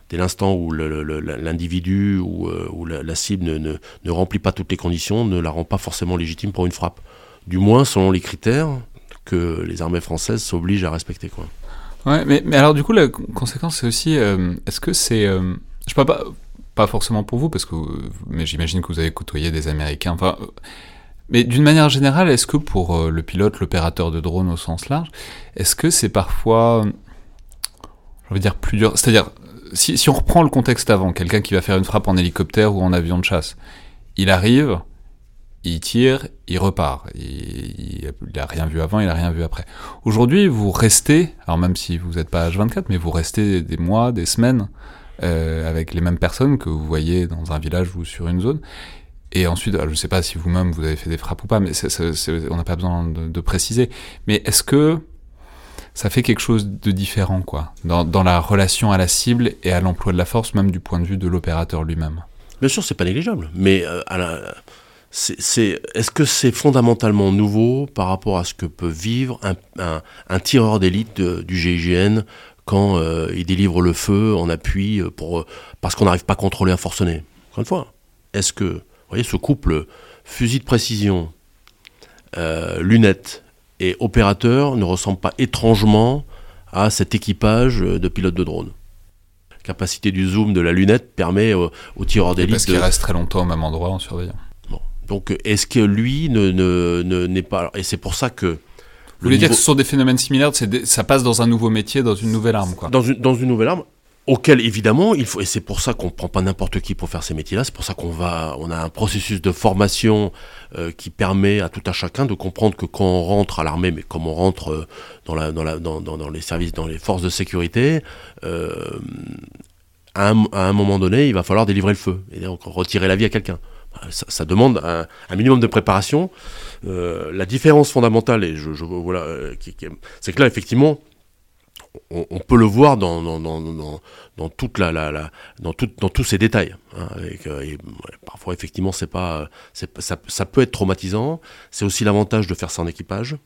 dès l'instant où l'individu ou, euh, la, cible ne, ne, ne remplit pas toutes les conditions, ne la rend pas forcément légitime pour une frappe. Du moins selon les critères que les armées françaises s'obligent à respecter. Quoi. Ouais, mais, alors du coup, la con- conséquence, c'est aussi, euh, est-ce que c'est, euh, je sais pas, pas, forcément pour vous, parce que, mais j'imagine que vous avez côtoyé des Américains, enfin, mais d'une manière générale, est-ce que pour euh, le pilote, l'opérateur de drone au sens large, est-ce que c'est parfois, je veux dire, plus dur, c'est-à-dire, si, on reprend le contexte avant, quelqu'un qui va faire une frappe en hélicoptère ou en avion de chasse, il arrive, il tire, il repart, il, il, il a rien vu avant, il a rien vu après. Aujourd'hui, vous restez, alors même si vous n'êtes pas H24, mais vous restez des mois, des semaines euh, avec les mêmes personnes que vous voyez dans un village ou sur une zone. Et ensuite, alors, je ne sais pas si vous-même vous avez fait des frappes ou pas, mais on n'a pas besoin de, préciser. Mais est-ce que ça fait quelque chose de différent, quoi, dans, la relation à la cible et à l'emploi de la force, même du point de vue de l'opérateur lui-même? Bien sûr, c'est pas négligeable, mais euh, est-ce que c'est fondamentalement nouveau par rapport à ce que peut vivre un, tireur d'élite du GIGN quand euh, il délivre le feu en appui euh, parce qu'on n'arrive pas à contrôler un forcené? Encore une fois, est-ce que vous voyez, ce couple fusil de précision, euh, lunettes et opérateur ne ressemble pas étrangement à cet équipage de pilotes de drone capacité du zoom de la lunette permet au, au tireur Parce d'élite qu'il de, reste très longtemps au même endroit en surveillant. donc, euh, est-ce que lui ne, ne, ne- n'est pas. Et c'est pour ça que. Vous le voulez dire que ce sont des phénomènes similaires, c'est des- ça passe dans un nouveau métier, dans une nouvelle arme, quoi. dans, une, dans une nouvelle arme, auquel évidemment, il faut, et c'est pour ça qu'on prend pas n'importe qui pour faire ces métiers-là, c'est pour ça qu'on va, on a un processus de formation euh, qui permet à tout un chacun de comprendre que quand on rentre à l'armée, mais comme on rentre euh, dans, les services, dans les forces de sécurité, euh, à, un, à moment donné, il va falloir délivrer le feu, et donc retirer la vie à quelqu'un. Ça, ça demande un, minimum de préparation. La différence fondamentale, et je, je voilà, euh, c'est que là, effectivement, on, peut le voir dans, dans, dans, dans, toute la, la, dans, dans tous ces détails. hein, euh, et, parfois, effectivement, c'est pas, pas- ça, ça peut être traumatisant. C'est aussi l'avantage de faire ça en équipage.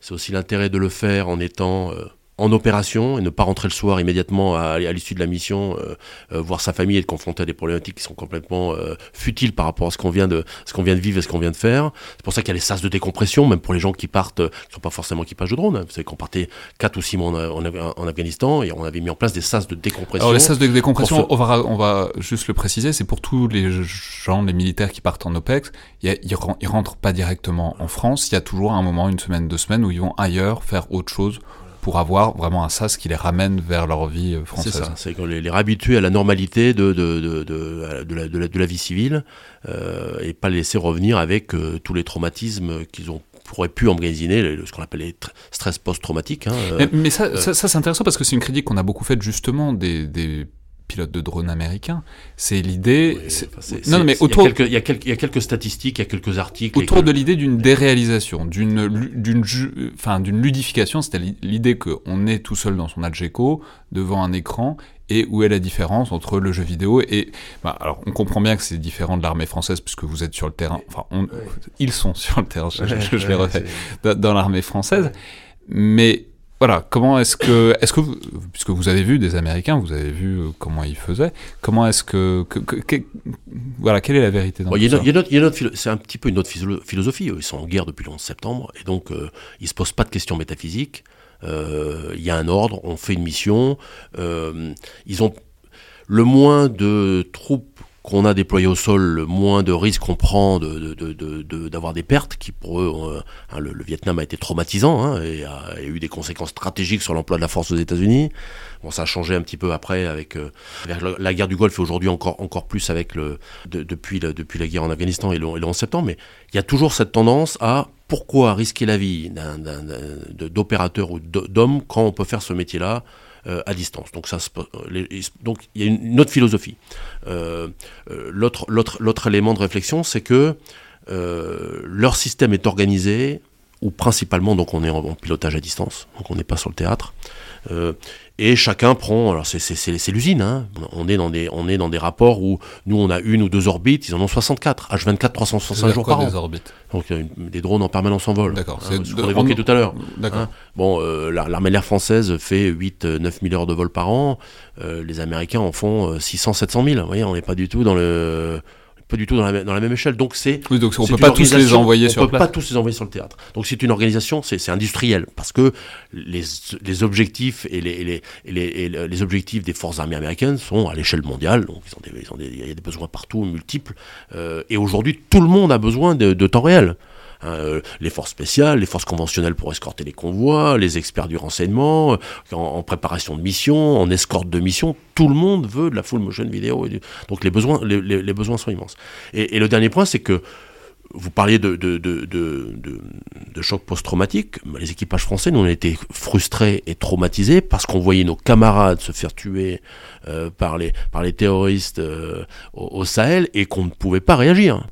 C'est aussi l'intérêt de le faire en étant euh, en opération et ne pas rentrer le soir immédiatement à, à l'issue de la mission, euh, euh, voir sa famille et être confronté à des problématiques qui sont complètement euh, futiles par rapport à ce qu'on vient de ce qu'on vient de vivre et ce qu'on vient de faire. C'est pour ça qu'il y a les sas de décompression, même pour les gens qui partent, euh, qui sont pas forcément équipage de drone. hein. Vous savez qu'on partait 4 ou 6 mois en, en, en Afghanistan et on avait mis en place des sas de décompression. Alors les sas de décompression, on va, on va juste le préciser, c'est pour tous les gens, les militaires qui partent en OPEX, ils, ils rentrent pas directement en France, il y a toujours un moment, une semaine, deux semaines, où ils vont ailleurs faire autre chose pour avoir vraiment un sas qui les ramène vers leur vie euh, C'est française. ça, c'est qu'on les, les réhabituer à la normalité de, de, de, de, la, de, la, vie civile euh, et pas les laisser revenir avec euh, tous les traumatismes qu'ils ont pourraient pu emmagasiner, ce qu'on appelle les tr- stress post-traumatiques. hein, Mais, mais ça, ça, ça, c'est intéressant parce que c'est une critique qu'on a beaucoup faite justement des, des pilotes de drones américains. C'est l'idée. oui, enfin, non, mais il y a autour, quelques- il y, a quelques- il y a quelques statistiques, il y a quelques articles. autour de l'idée d'une déréalisation, d'une enfin ludification, c'était l'i- l'idée qu'on est tout seul dans son Algeco devant un écran et où est la différence entre le jeu vidéo et bah, alors on comprend bien que c'est différent de l'armée française puisque vous êtes sur le terrain, enfin on- ils sont sur le terrain, je, je- je les Ouais, refais c'est- dans, dans l'armée française, mais voilà, comment est-ce que, est-ce que, vous, puisque vous avez vu des Américains, vous avez vu euh, comment ils faisaient, comment est-ce que, que- que- que- voilà, quelle est la vérité dans Bon, il y a il a il a c'est un petit peu une autre philosophie. Ils sont en guerre depuis le 11 septembre et donc euh, ils se posent pas de questions métaphysiques. Euh, Il y a un ordre, on fait une mission. Euh, ils ont le moins de troupes qu'on a déployées au sol, le moins de risques qu'on prend de, de- de- de- d'avoir des pertes, qui pour eux, euh, hein, le, Vietnam a été traumatisant hein, et a, eu des conséquences stratégiques sur l'emploi de la force aux États-Unis. Bon, ça a changé un petit peu après avec, euh, la, la guerre du Golfe et aujourd'hui encore, encore plus avec le, de- depuis, le- depuis la guerre en Afghanistan et le, et le 11 septemembre. Mais il y a toujours cette tendance à pourquoi risquer la vie d'un, d'un- d'un- de- d'opérateur ou de- d'homme quand on peut faire ce métier-là euh, à distance. Donc ça, les- donc il y a une, autre philosophie. Euh, euh, l'autre, élément de réflexion, c'est que euh, leur système est organisé ou principalement donc on est en, en pilotage à distance, donc on n'est pas sur le théâtre. Euh, et chacun prend, alors c'est, c'est, c'est, c'est l'usine, hein. on, est dans des, on est dans des rapports où nous on a une ou deux orbites, ils en ont 64, H24, 365 C'est-à-dire jours quoi, par an. des orbites Donc il y a une- des drones en permanence en vol. D'accord, Hein, c'est ce qu'on évoquait on- tout à l'heure. D'accord. Hein. Bon, euh, la- l'armée de l'air française fait 8-9 000 heures de vol par an. Euh, les Américains en font 600-700 000. Vous voyez, on n'est pas du tout dans le pas du tout dans la, même- dans la même échelle. Donc c'est Oui, donc on c'est peut pas tous les envoyer on sur peut place. pas tous les envoyer sur le théâtre. Donc c'est une organisation, c'est industriel parce que les, les objectifs et les, objectifs des forces armées américaines sont à l'échelle mondiale. Donc ils ont des, ils ont des- il y a des besoins partout, multiples. Euh, et aujourd'hui, tout le monde a besoin de, de temps réel. Hein, euh, les forces spéciales, les forces conventionnelles pour escorter les convois, les experts du renseignement, euh, en, en préparation de mission, en escorte de mission, tout le monde veut de la full motion vidéo. et du- Donc les besoins, les, les- les besoins sont immenses. Et, et le dernier point, c'est que vous parliez de, de, de, de, choc post-traumatique. Les équipages français, nous, on a été frustrés et traumatisés parce qu'on voyait nos camarades se faire tuer euh, par, les, par les terroristes euh, au, au Sahel et qu'on ne pouvait pas réagir.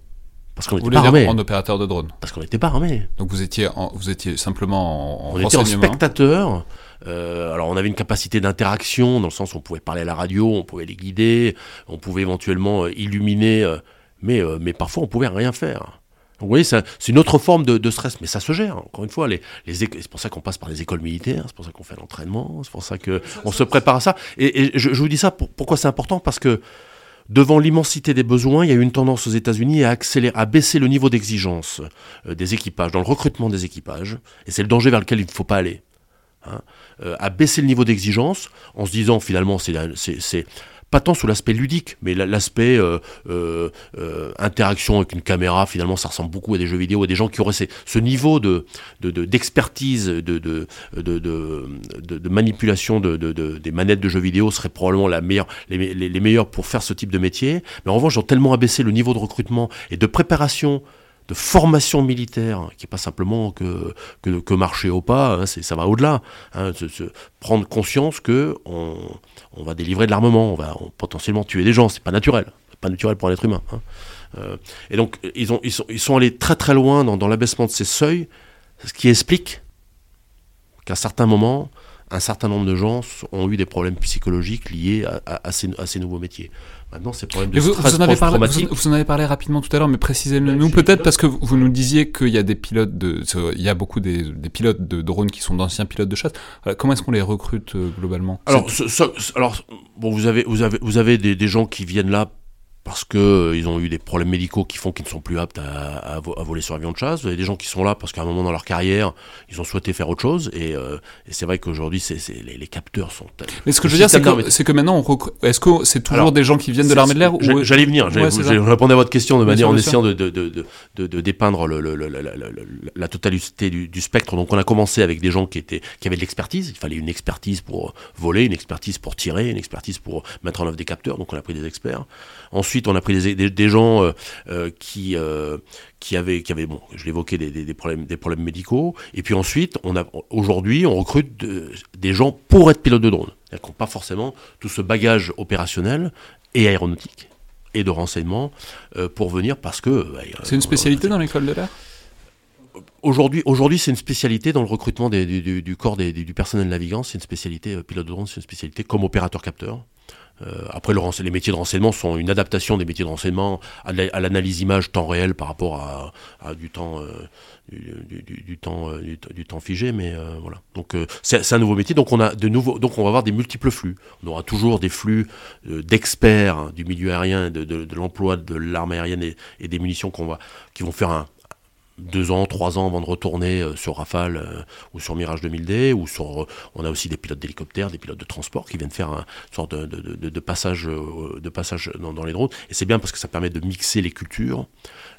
Parce qu'on n'était pas armés. en opérateur de drone. Parce qu'on n'était pas armés. Donc vous étiez, en- vous étiez simplement en, On était en spectateur. Euh, alors on avait une capacité d'interaction dans le sens où on pouvait parler à la radio, on pouvait les guider, on pouvait éventuellement euh, illuminer, euh, mais, mais parfois on pouvait rien faire. Donc, vous voyez, c'est une autre forme de, de stress, mais ça se gère. Encore une fois, les, les éco- c'est pour ça qu'on passe par les écoles militaires, c'est pour ça qu'on fait l'entraînement, c'est pour ça que on se prépare à ça. Et, et je, je vous dis ça pour- pourquoi c'est important? Parce que devant l'immensité des besoins, il y a eu une tendance aux États-Unis à accélérer, à baisser le niveau d'exigence euh, des équipages, dans le recrutement des équipages, et c'est le danger vers lequel il ne faut pas aller. hein, euh, à baisser le niveau d'exigence en se disant finalement c'est pas tant sous l'aspect ludique, mais la- l'aspect euh, euh, euh, interaction avec une caméra, finalement, ça ressemble beaucoup à des jeux vidéo, et des gens qui auraient ce niveau de de- de- d'expertise, de, manipulation de, de- de- des manettes de jeux vidéo seraient probablement les, les meilleurs pour faire ce type de métier. Mais en revanche, ils ont tellement abaissé le niveau de recrutement et de préparation de formation militaire, qui n'est pas simplement que, que, marcher au pas, hein, ça va au-delà. hein, prendre conscience que on, on va délivrer de l'armement, on va potentiellement tuer des gens, c'est pas naturel, pas naturel pour un être humain. hein. Euh, et donc ils, ont, ils, sont, ils sont allés très très loin dans, dans l'abaissement de ces seuils, ce qui explique qu'à certains moments, un certain nombre de gens ont eu des problèmes psychologiques liés à ces, à ces nouveaux métiers. Maintenant, ces problèmes de vous, stress vous en avez parlé, vous, vous en avez parlé rapidement tout à l'heure, mais précisez-le Ouais, nous j'ai- peut-être parce que vous nous disiez qu'il y a des pilotes de, il y a beaucoup des, des pilotes de drones qui sont d'anciens pilotes de chasse. Voilà, comment est-ce qu'on les recrute euh, globalement? Alors, C'est- ce- ce- alors bon, vous avez, vous avez, vous avez des, des gens qui viennent là parce que euh, ont eu des problèmes médicaux qui font qu'ils ne sont plus aptes à, à vo- à voler sur avion de chasse. Vous avez des gens qui sont là parce qu'à un moment dans leur carrière, ils ont souhaité faire autre chose. Et, euh, et c'est vrai qu'aujourd'hui, c'est, les, les capteurs sont. mais ce que je veux dire, c'est que, maintenant, on est-ce que c'est toujours Alors, des gens qui viennent de l'armée de l'air ou J'allais venir, j'allais Ouais, répondais à votre question de manière en essayant de, de, de, de, de dépeindre le, le- le- la, totalité du, du spectre. Donc on a commencé avec des gens qui, étaient, qui avaient de l'expertise. Il fallait une expertise pour voler, une expertise pour tirer, une expertise pour mettre en œuvre des capteurs. Donc on a pris des experts. Ensuite, on a pris des, des, des gens euh, euh, qui, euh, qui avaient, qui avaient, bon, je l'évoquais, des, des, des problèmes, des problèmes médicaux. Et puis ensuite, on a, aujourd'hui, on recrute de- des gens pour être pilote de drone. Qui n'ont pas forcément tout ce bagage opérationnel et aéronautique et de renseignement euh, pour venir parce que bah, C'est une spécialité dans l'école de l'air? Aujourd'hui aujourd'hui c'est une spécialité dans le recrutement des- du, corps du personnel navigant c'est une spécialité euh, pilote de drone c'est une spécialité comme opérateur capteur après, le les métiers de renseignement sont une adaptation des métiers de renseignement à la- à l'analyse image temps réel par rapport à, à du temps, euh, du, du- du- temps, euh, du, du temps figé. Mais euh, voilà. Donc euh, c'est un nouveau métier. Donc on a de nouveaux, donc on va avoir des multiples flux. On aura toujours des flux euh, d'experts hein, du milieu aérien, de, de- de l'emploi de l'arme aérienne et, et des munitions qu'on va, qui vont faire un, deux ans, trois ans avant de retourner euh, sur Rafale euh, ou sur Mirage 2000D, ou sur, euh, on a aussi des pilotes d'hélicoptères, des pilotes de transport qui viennent faire un sorte de, passage, de passage dans, les drones. Et c'est bien parce que ça permet de mixer les cultures,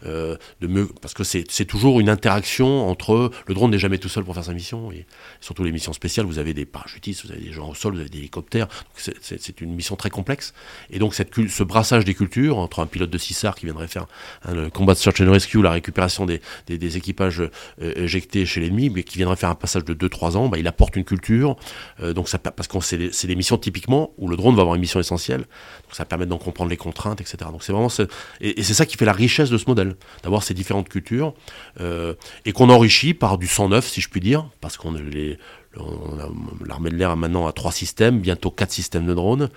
de mieux, parce que c'est toujours une interaction entre le drone n'est jamais tout seul pour faire sa mission, et surtout les missions spéciales, vous avez des parachutistes, vous avez des gens au sol, vous avez des hélicoptères, c'est- une mission très complexe. Et donc cette, ce brassage des cultures entre un pilote de Cissar qui viendrait faire hein, le combat de search and rescue, la récupération des, des, équipages euh, éjectés chez l'ennemi, mais qui viendrait faire un passage de 2-3 ans, bah, il apporte une culture. euh, donc ça, parce que c'est des, des missions typiquement où le drone va avoir une mission essentielle. Donc ça permet d'en comprendre les contraintes, etc. Donc c'est vraiment ce- et, et c'est ça qui fait la richesse de ce modèle, d'avoir ces différentes cultures euh, et qu'on enrichit par du sang neuf, si je puis dire, parce qu'on les L'armée de l'air a maintenant trois systèmes, bientôt quatre systèmes de drones,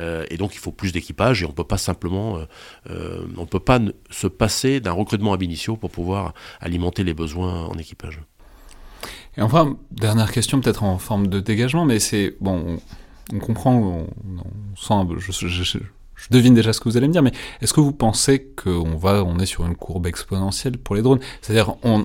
euh, et donc il faut plus d'équipage et on peut pas simplement, euh, euh, on peut pas ne- se passer d'un recrutement ab initio pour pouvoir alimenter les besoins en équipage. Et enfin, dernière question, peut-être en forme de dégagement, mais c'est bon, on, comprend, on, sent, je- je devine déjà ce que vous allez me dire, mais est-ce que vous pensez qu'on va, on est sur une courbe exponentielle pour les drones? C'est-à-dire, on,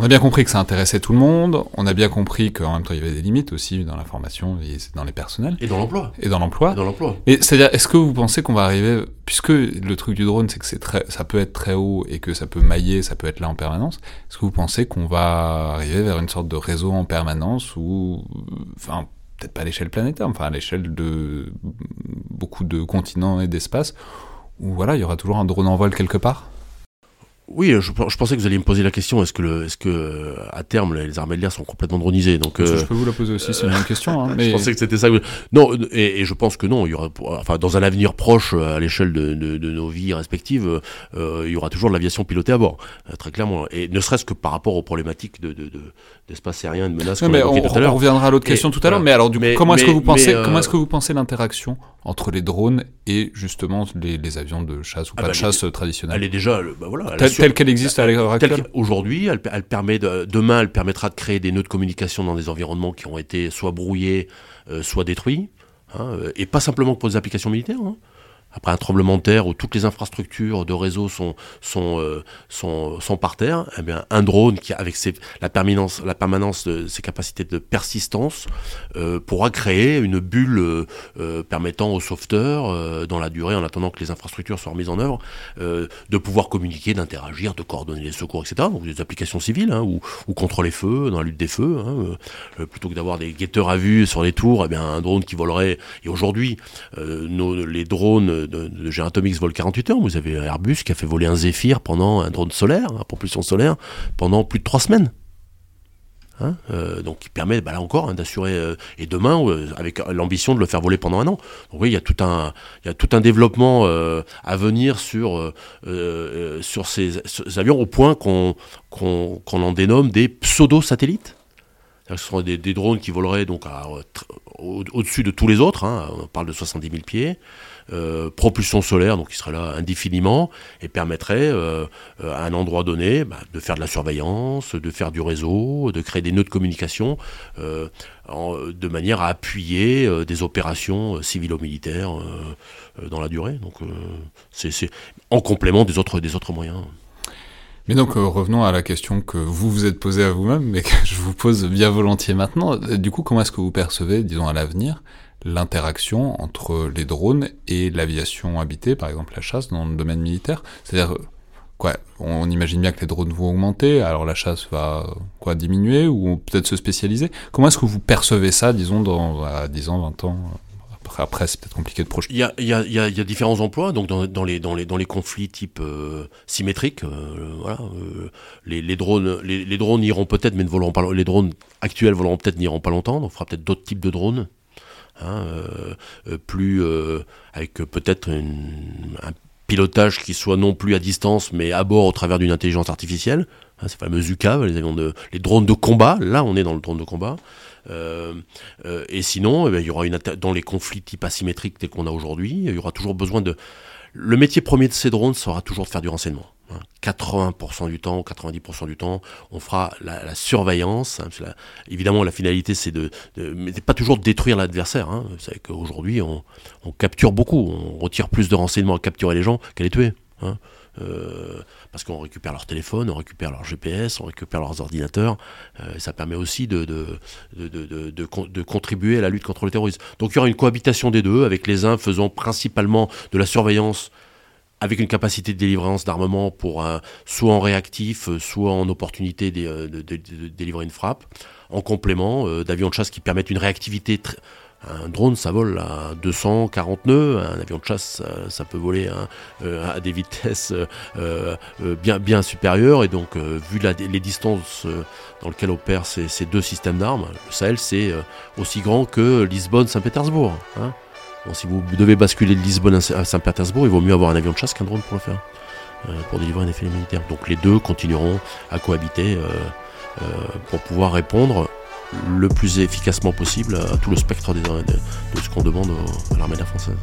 on a bien compris que ça intéressait tout le monde, on a bien compris qu'en même temps il y avait des limites aussi dans la formation et dans les personnels Et dans l'emploi. et dans l'emploi. Et dans l'emploi. Mais c'est-à-dire, est-ce que vous pensez qu'on va arriver, puisque le truc du drone, c'est que c'est très, ça peut être très haut et que ça peut mailler, ça peut être là en permanence, est-ce que vous pensez qu'on va arriver vers une sorte de réseau en permanence ou, enfin, peut-être pas à l'échelle planétaire, enfin à l'échelle de beaucoup de continents et d'espaces, où voilà, il y aura toujours un drone en vol quelque part? Oui, je, je pensais que vous alliez me poser la question est-ce que, le, est-ce que euh, à terme les armées de l'air sont complètement dronisées Donc, euh, Je peux vous la poser aussi, c'est une bonne question. Hein, mais... Je pensais que c'était ça. que- Non, et, et je pense que non. Il y aura, enfin, dans un avenir proche, euh, à l'échelle de, de- de nos vies respectives, euh, il y aura toujours de l'aviation pilotée à bord, très clairement. Et ne serait-ce que par rapport aux problématiques de, de- de- d'espace aérien et de menaces qu'on mais on, on reviendra à l'autre Et question tout à l'heure. voilà. Mais alors, du coup, Mais- comment est-ce que vous pensez, euh, comment est-ce que vous pensez l'interaction entre les drones et justement les, les avions de chasse ou Ah pas bah, de chasse traditionnels Elle est déjà, bah voilà, telle, qu'elle existe à l'heure actuelle qu'aujourd'hui, elle, elle permet de, demain, elle permettra de créer des nœuds de communication dans des environnements qui ont été soit brouillés, euh, soit détruits, hein, et pas simplement pour des applications militaires. hein. Après un tremblement de terre où toutes les infrastructures de réseau sont, sont, euh, sont, par terre, eh bien, un drone qui, avec la, permanence, la permanence de ses capacités de persistance, euh, pourra créer une bulle euh, permettant aux sauveteurs, dans la durée, en attendant que les infrastructures soient remises en œuvre, de pouvoir communiquer, d'interagir, de coordonner les secours, etc. Donc des applications civiles, hein, ou, ou contre les feux, dans la lutte des feux. hein, plutôt que d'avoir des guetteurs à vue sur les tours, eh bien, un drone qui volerait. Et aujourd'hui, les drones de, de volent 48 heures. Vous avez Airbus qui a fait voler un Zephyr pendant un drone solaire, à propulsion solaire, pendant plus de trois semaines. Hein, euh, donc qui permet bah, là encore hein, d'assurer euh, et demain euh, avec l'ambition de le faire voler pendant un an. Donc oui, il y a tout un y a tout un développement à venir sur ces, avions au point qu'on en dénomme des pseudo satellites. Ce sont des, des drones qui voleraient donc au-dessus de tous les autres. hein. On parle de 70 000 pieds. Euh, propulsion solaire, donc qui serait là indéfiniment, et permettrait euh, euh, à un endroit donné bah, de faire de la surveillance, de faire du réseau, de créer des nœuds de communication, de manière à appuyer des opérations civilo-militaires dans la durée. Donc c'est en complément des autres, des autres moyens. Mais donc revenons à la question que vous vous êtes posée à vous-même, mais que je vous pose bien volontiers maintenant. Du coup, comment est-ce que vous percevez, disons à l'avenir, l'interaction entre les drones et l'aviation habitée, par exemple la chasse dans le domaine militaire C'est-à-dire, quoi, on imagine bien que les drones vont augmenter, alors la chasse va quoi diminuer ou peut-être se spécialiser. Comment est-ce que vous percevez ça, disons, dans à 10 ans, 20 ans Après, c'est peut-être compliqué de projeter. Il y a, il y a- y a- différents emplois, donc dans, les, dans, les, dans les conflits type euh, symétriques, euh, voilà, euh, les, les drones, les, les drones iront peut-être, mais ne voleront pas. Les drones actuels voleront peut-être, n'iront pas longtemps. Donc, on fera peut-être d'autres types de drones, hein, euh, euh, plus euh, avec peut-être un pilotage qui soit non plus à distance, mais à bord au travers d'une intelligence artificielle. Hein, ces fameux UCAV, les avions de, les drones de combat. Là, on est dans le drone de combat. Et sinon, eh ben, il y aura une dans les conflits type asymétriques tels qu'on a aujourd'hui, il y aura toujours besoin de. Le métier premier de ces drones sera toujours de faire du renseignement. hein. 80% du temps, 90% du temps, on fera la, la surveillance. hein, évidemment, la finalité, c'est de, mais pas toujours de détruire l'adversaire. Hein. Vous qu'aujourd'hui, on, on capture beaucoup, on retire plus de renseignements à capturer les gens qu'à les tuer. hein. Euh, parce qu'on récupère leur téléphone, on récupère leur GPS, on récupère leurs ordinateurs. euh, et ça permet aussi de, de, de, de, de- de con- de contribuer à la lutte contre le terrorisme. Donc il y aura une cohabitation des deux, avec les uns faisant principalement de la surveillance avec une capacité de délivrance d'armement pour soit en réactif, euh, soit en opportunité de, de- délivrer une frappe, en complément euh, d'avions de chasse qui permettent une réactivité. Un drone, ça vole à 240 nœuds. Un avion de chasse, ça, peut voler à, euh, à des vitesses euh, euh, bien, bien supérieures. Et donc, vu les distances dans lesquelles opèrent ces, deux systèmes d'armes, le Sahel, c'est aussi grand que Lisbonne-Saint-Pétersbourg. hein. Si vous devez basculer de Lisbonne à Saint- à Saint-Pétersbourg, il vaut mieux avoir un avion de chasse qu'un drone pour le faire, pour délivrer un effet militaire. Donc les deux continueront à cohabiter pour pouvoir répondre le plus efficacement possible à tout le spectre des- de, de ce qu'on demande à l'armée de l'air française.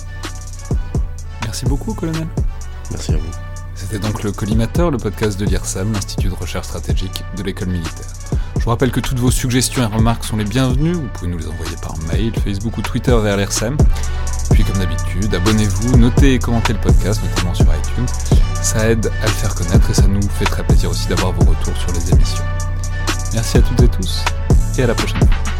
Merci beaucoup, colonel. Merci à vous. C'était donc le Collimateur, le podcast de l'IRSAM, l'Institut de recherche stratégique de l'école militaire. Je vous rappelle que toutes vos suggestions et remarques sont les bienvenues. Vous pouvez nous les envoyer par mail, Facebook ou Twitter vers l'IRSAM. Puis, comme d'habitude, abonnez-vous, notez et commentez le podcast, notamment sur iTunes. Ça aide à le faire connaître et ça nous fait très plaisir aussi d'avoir vos retours sur les émissions. Merci à toutes et tous 0,0%.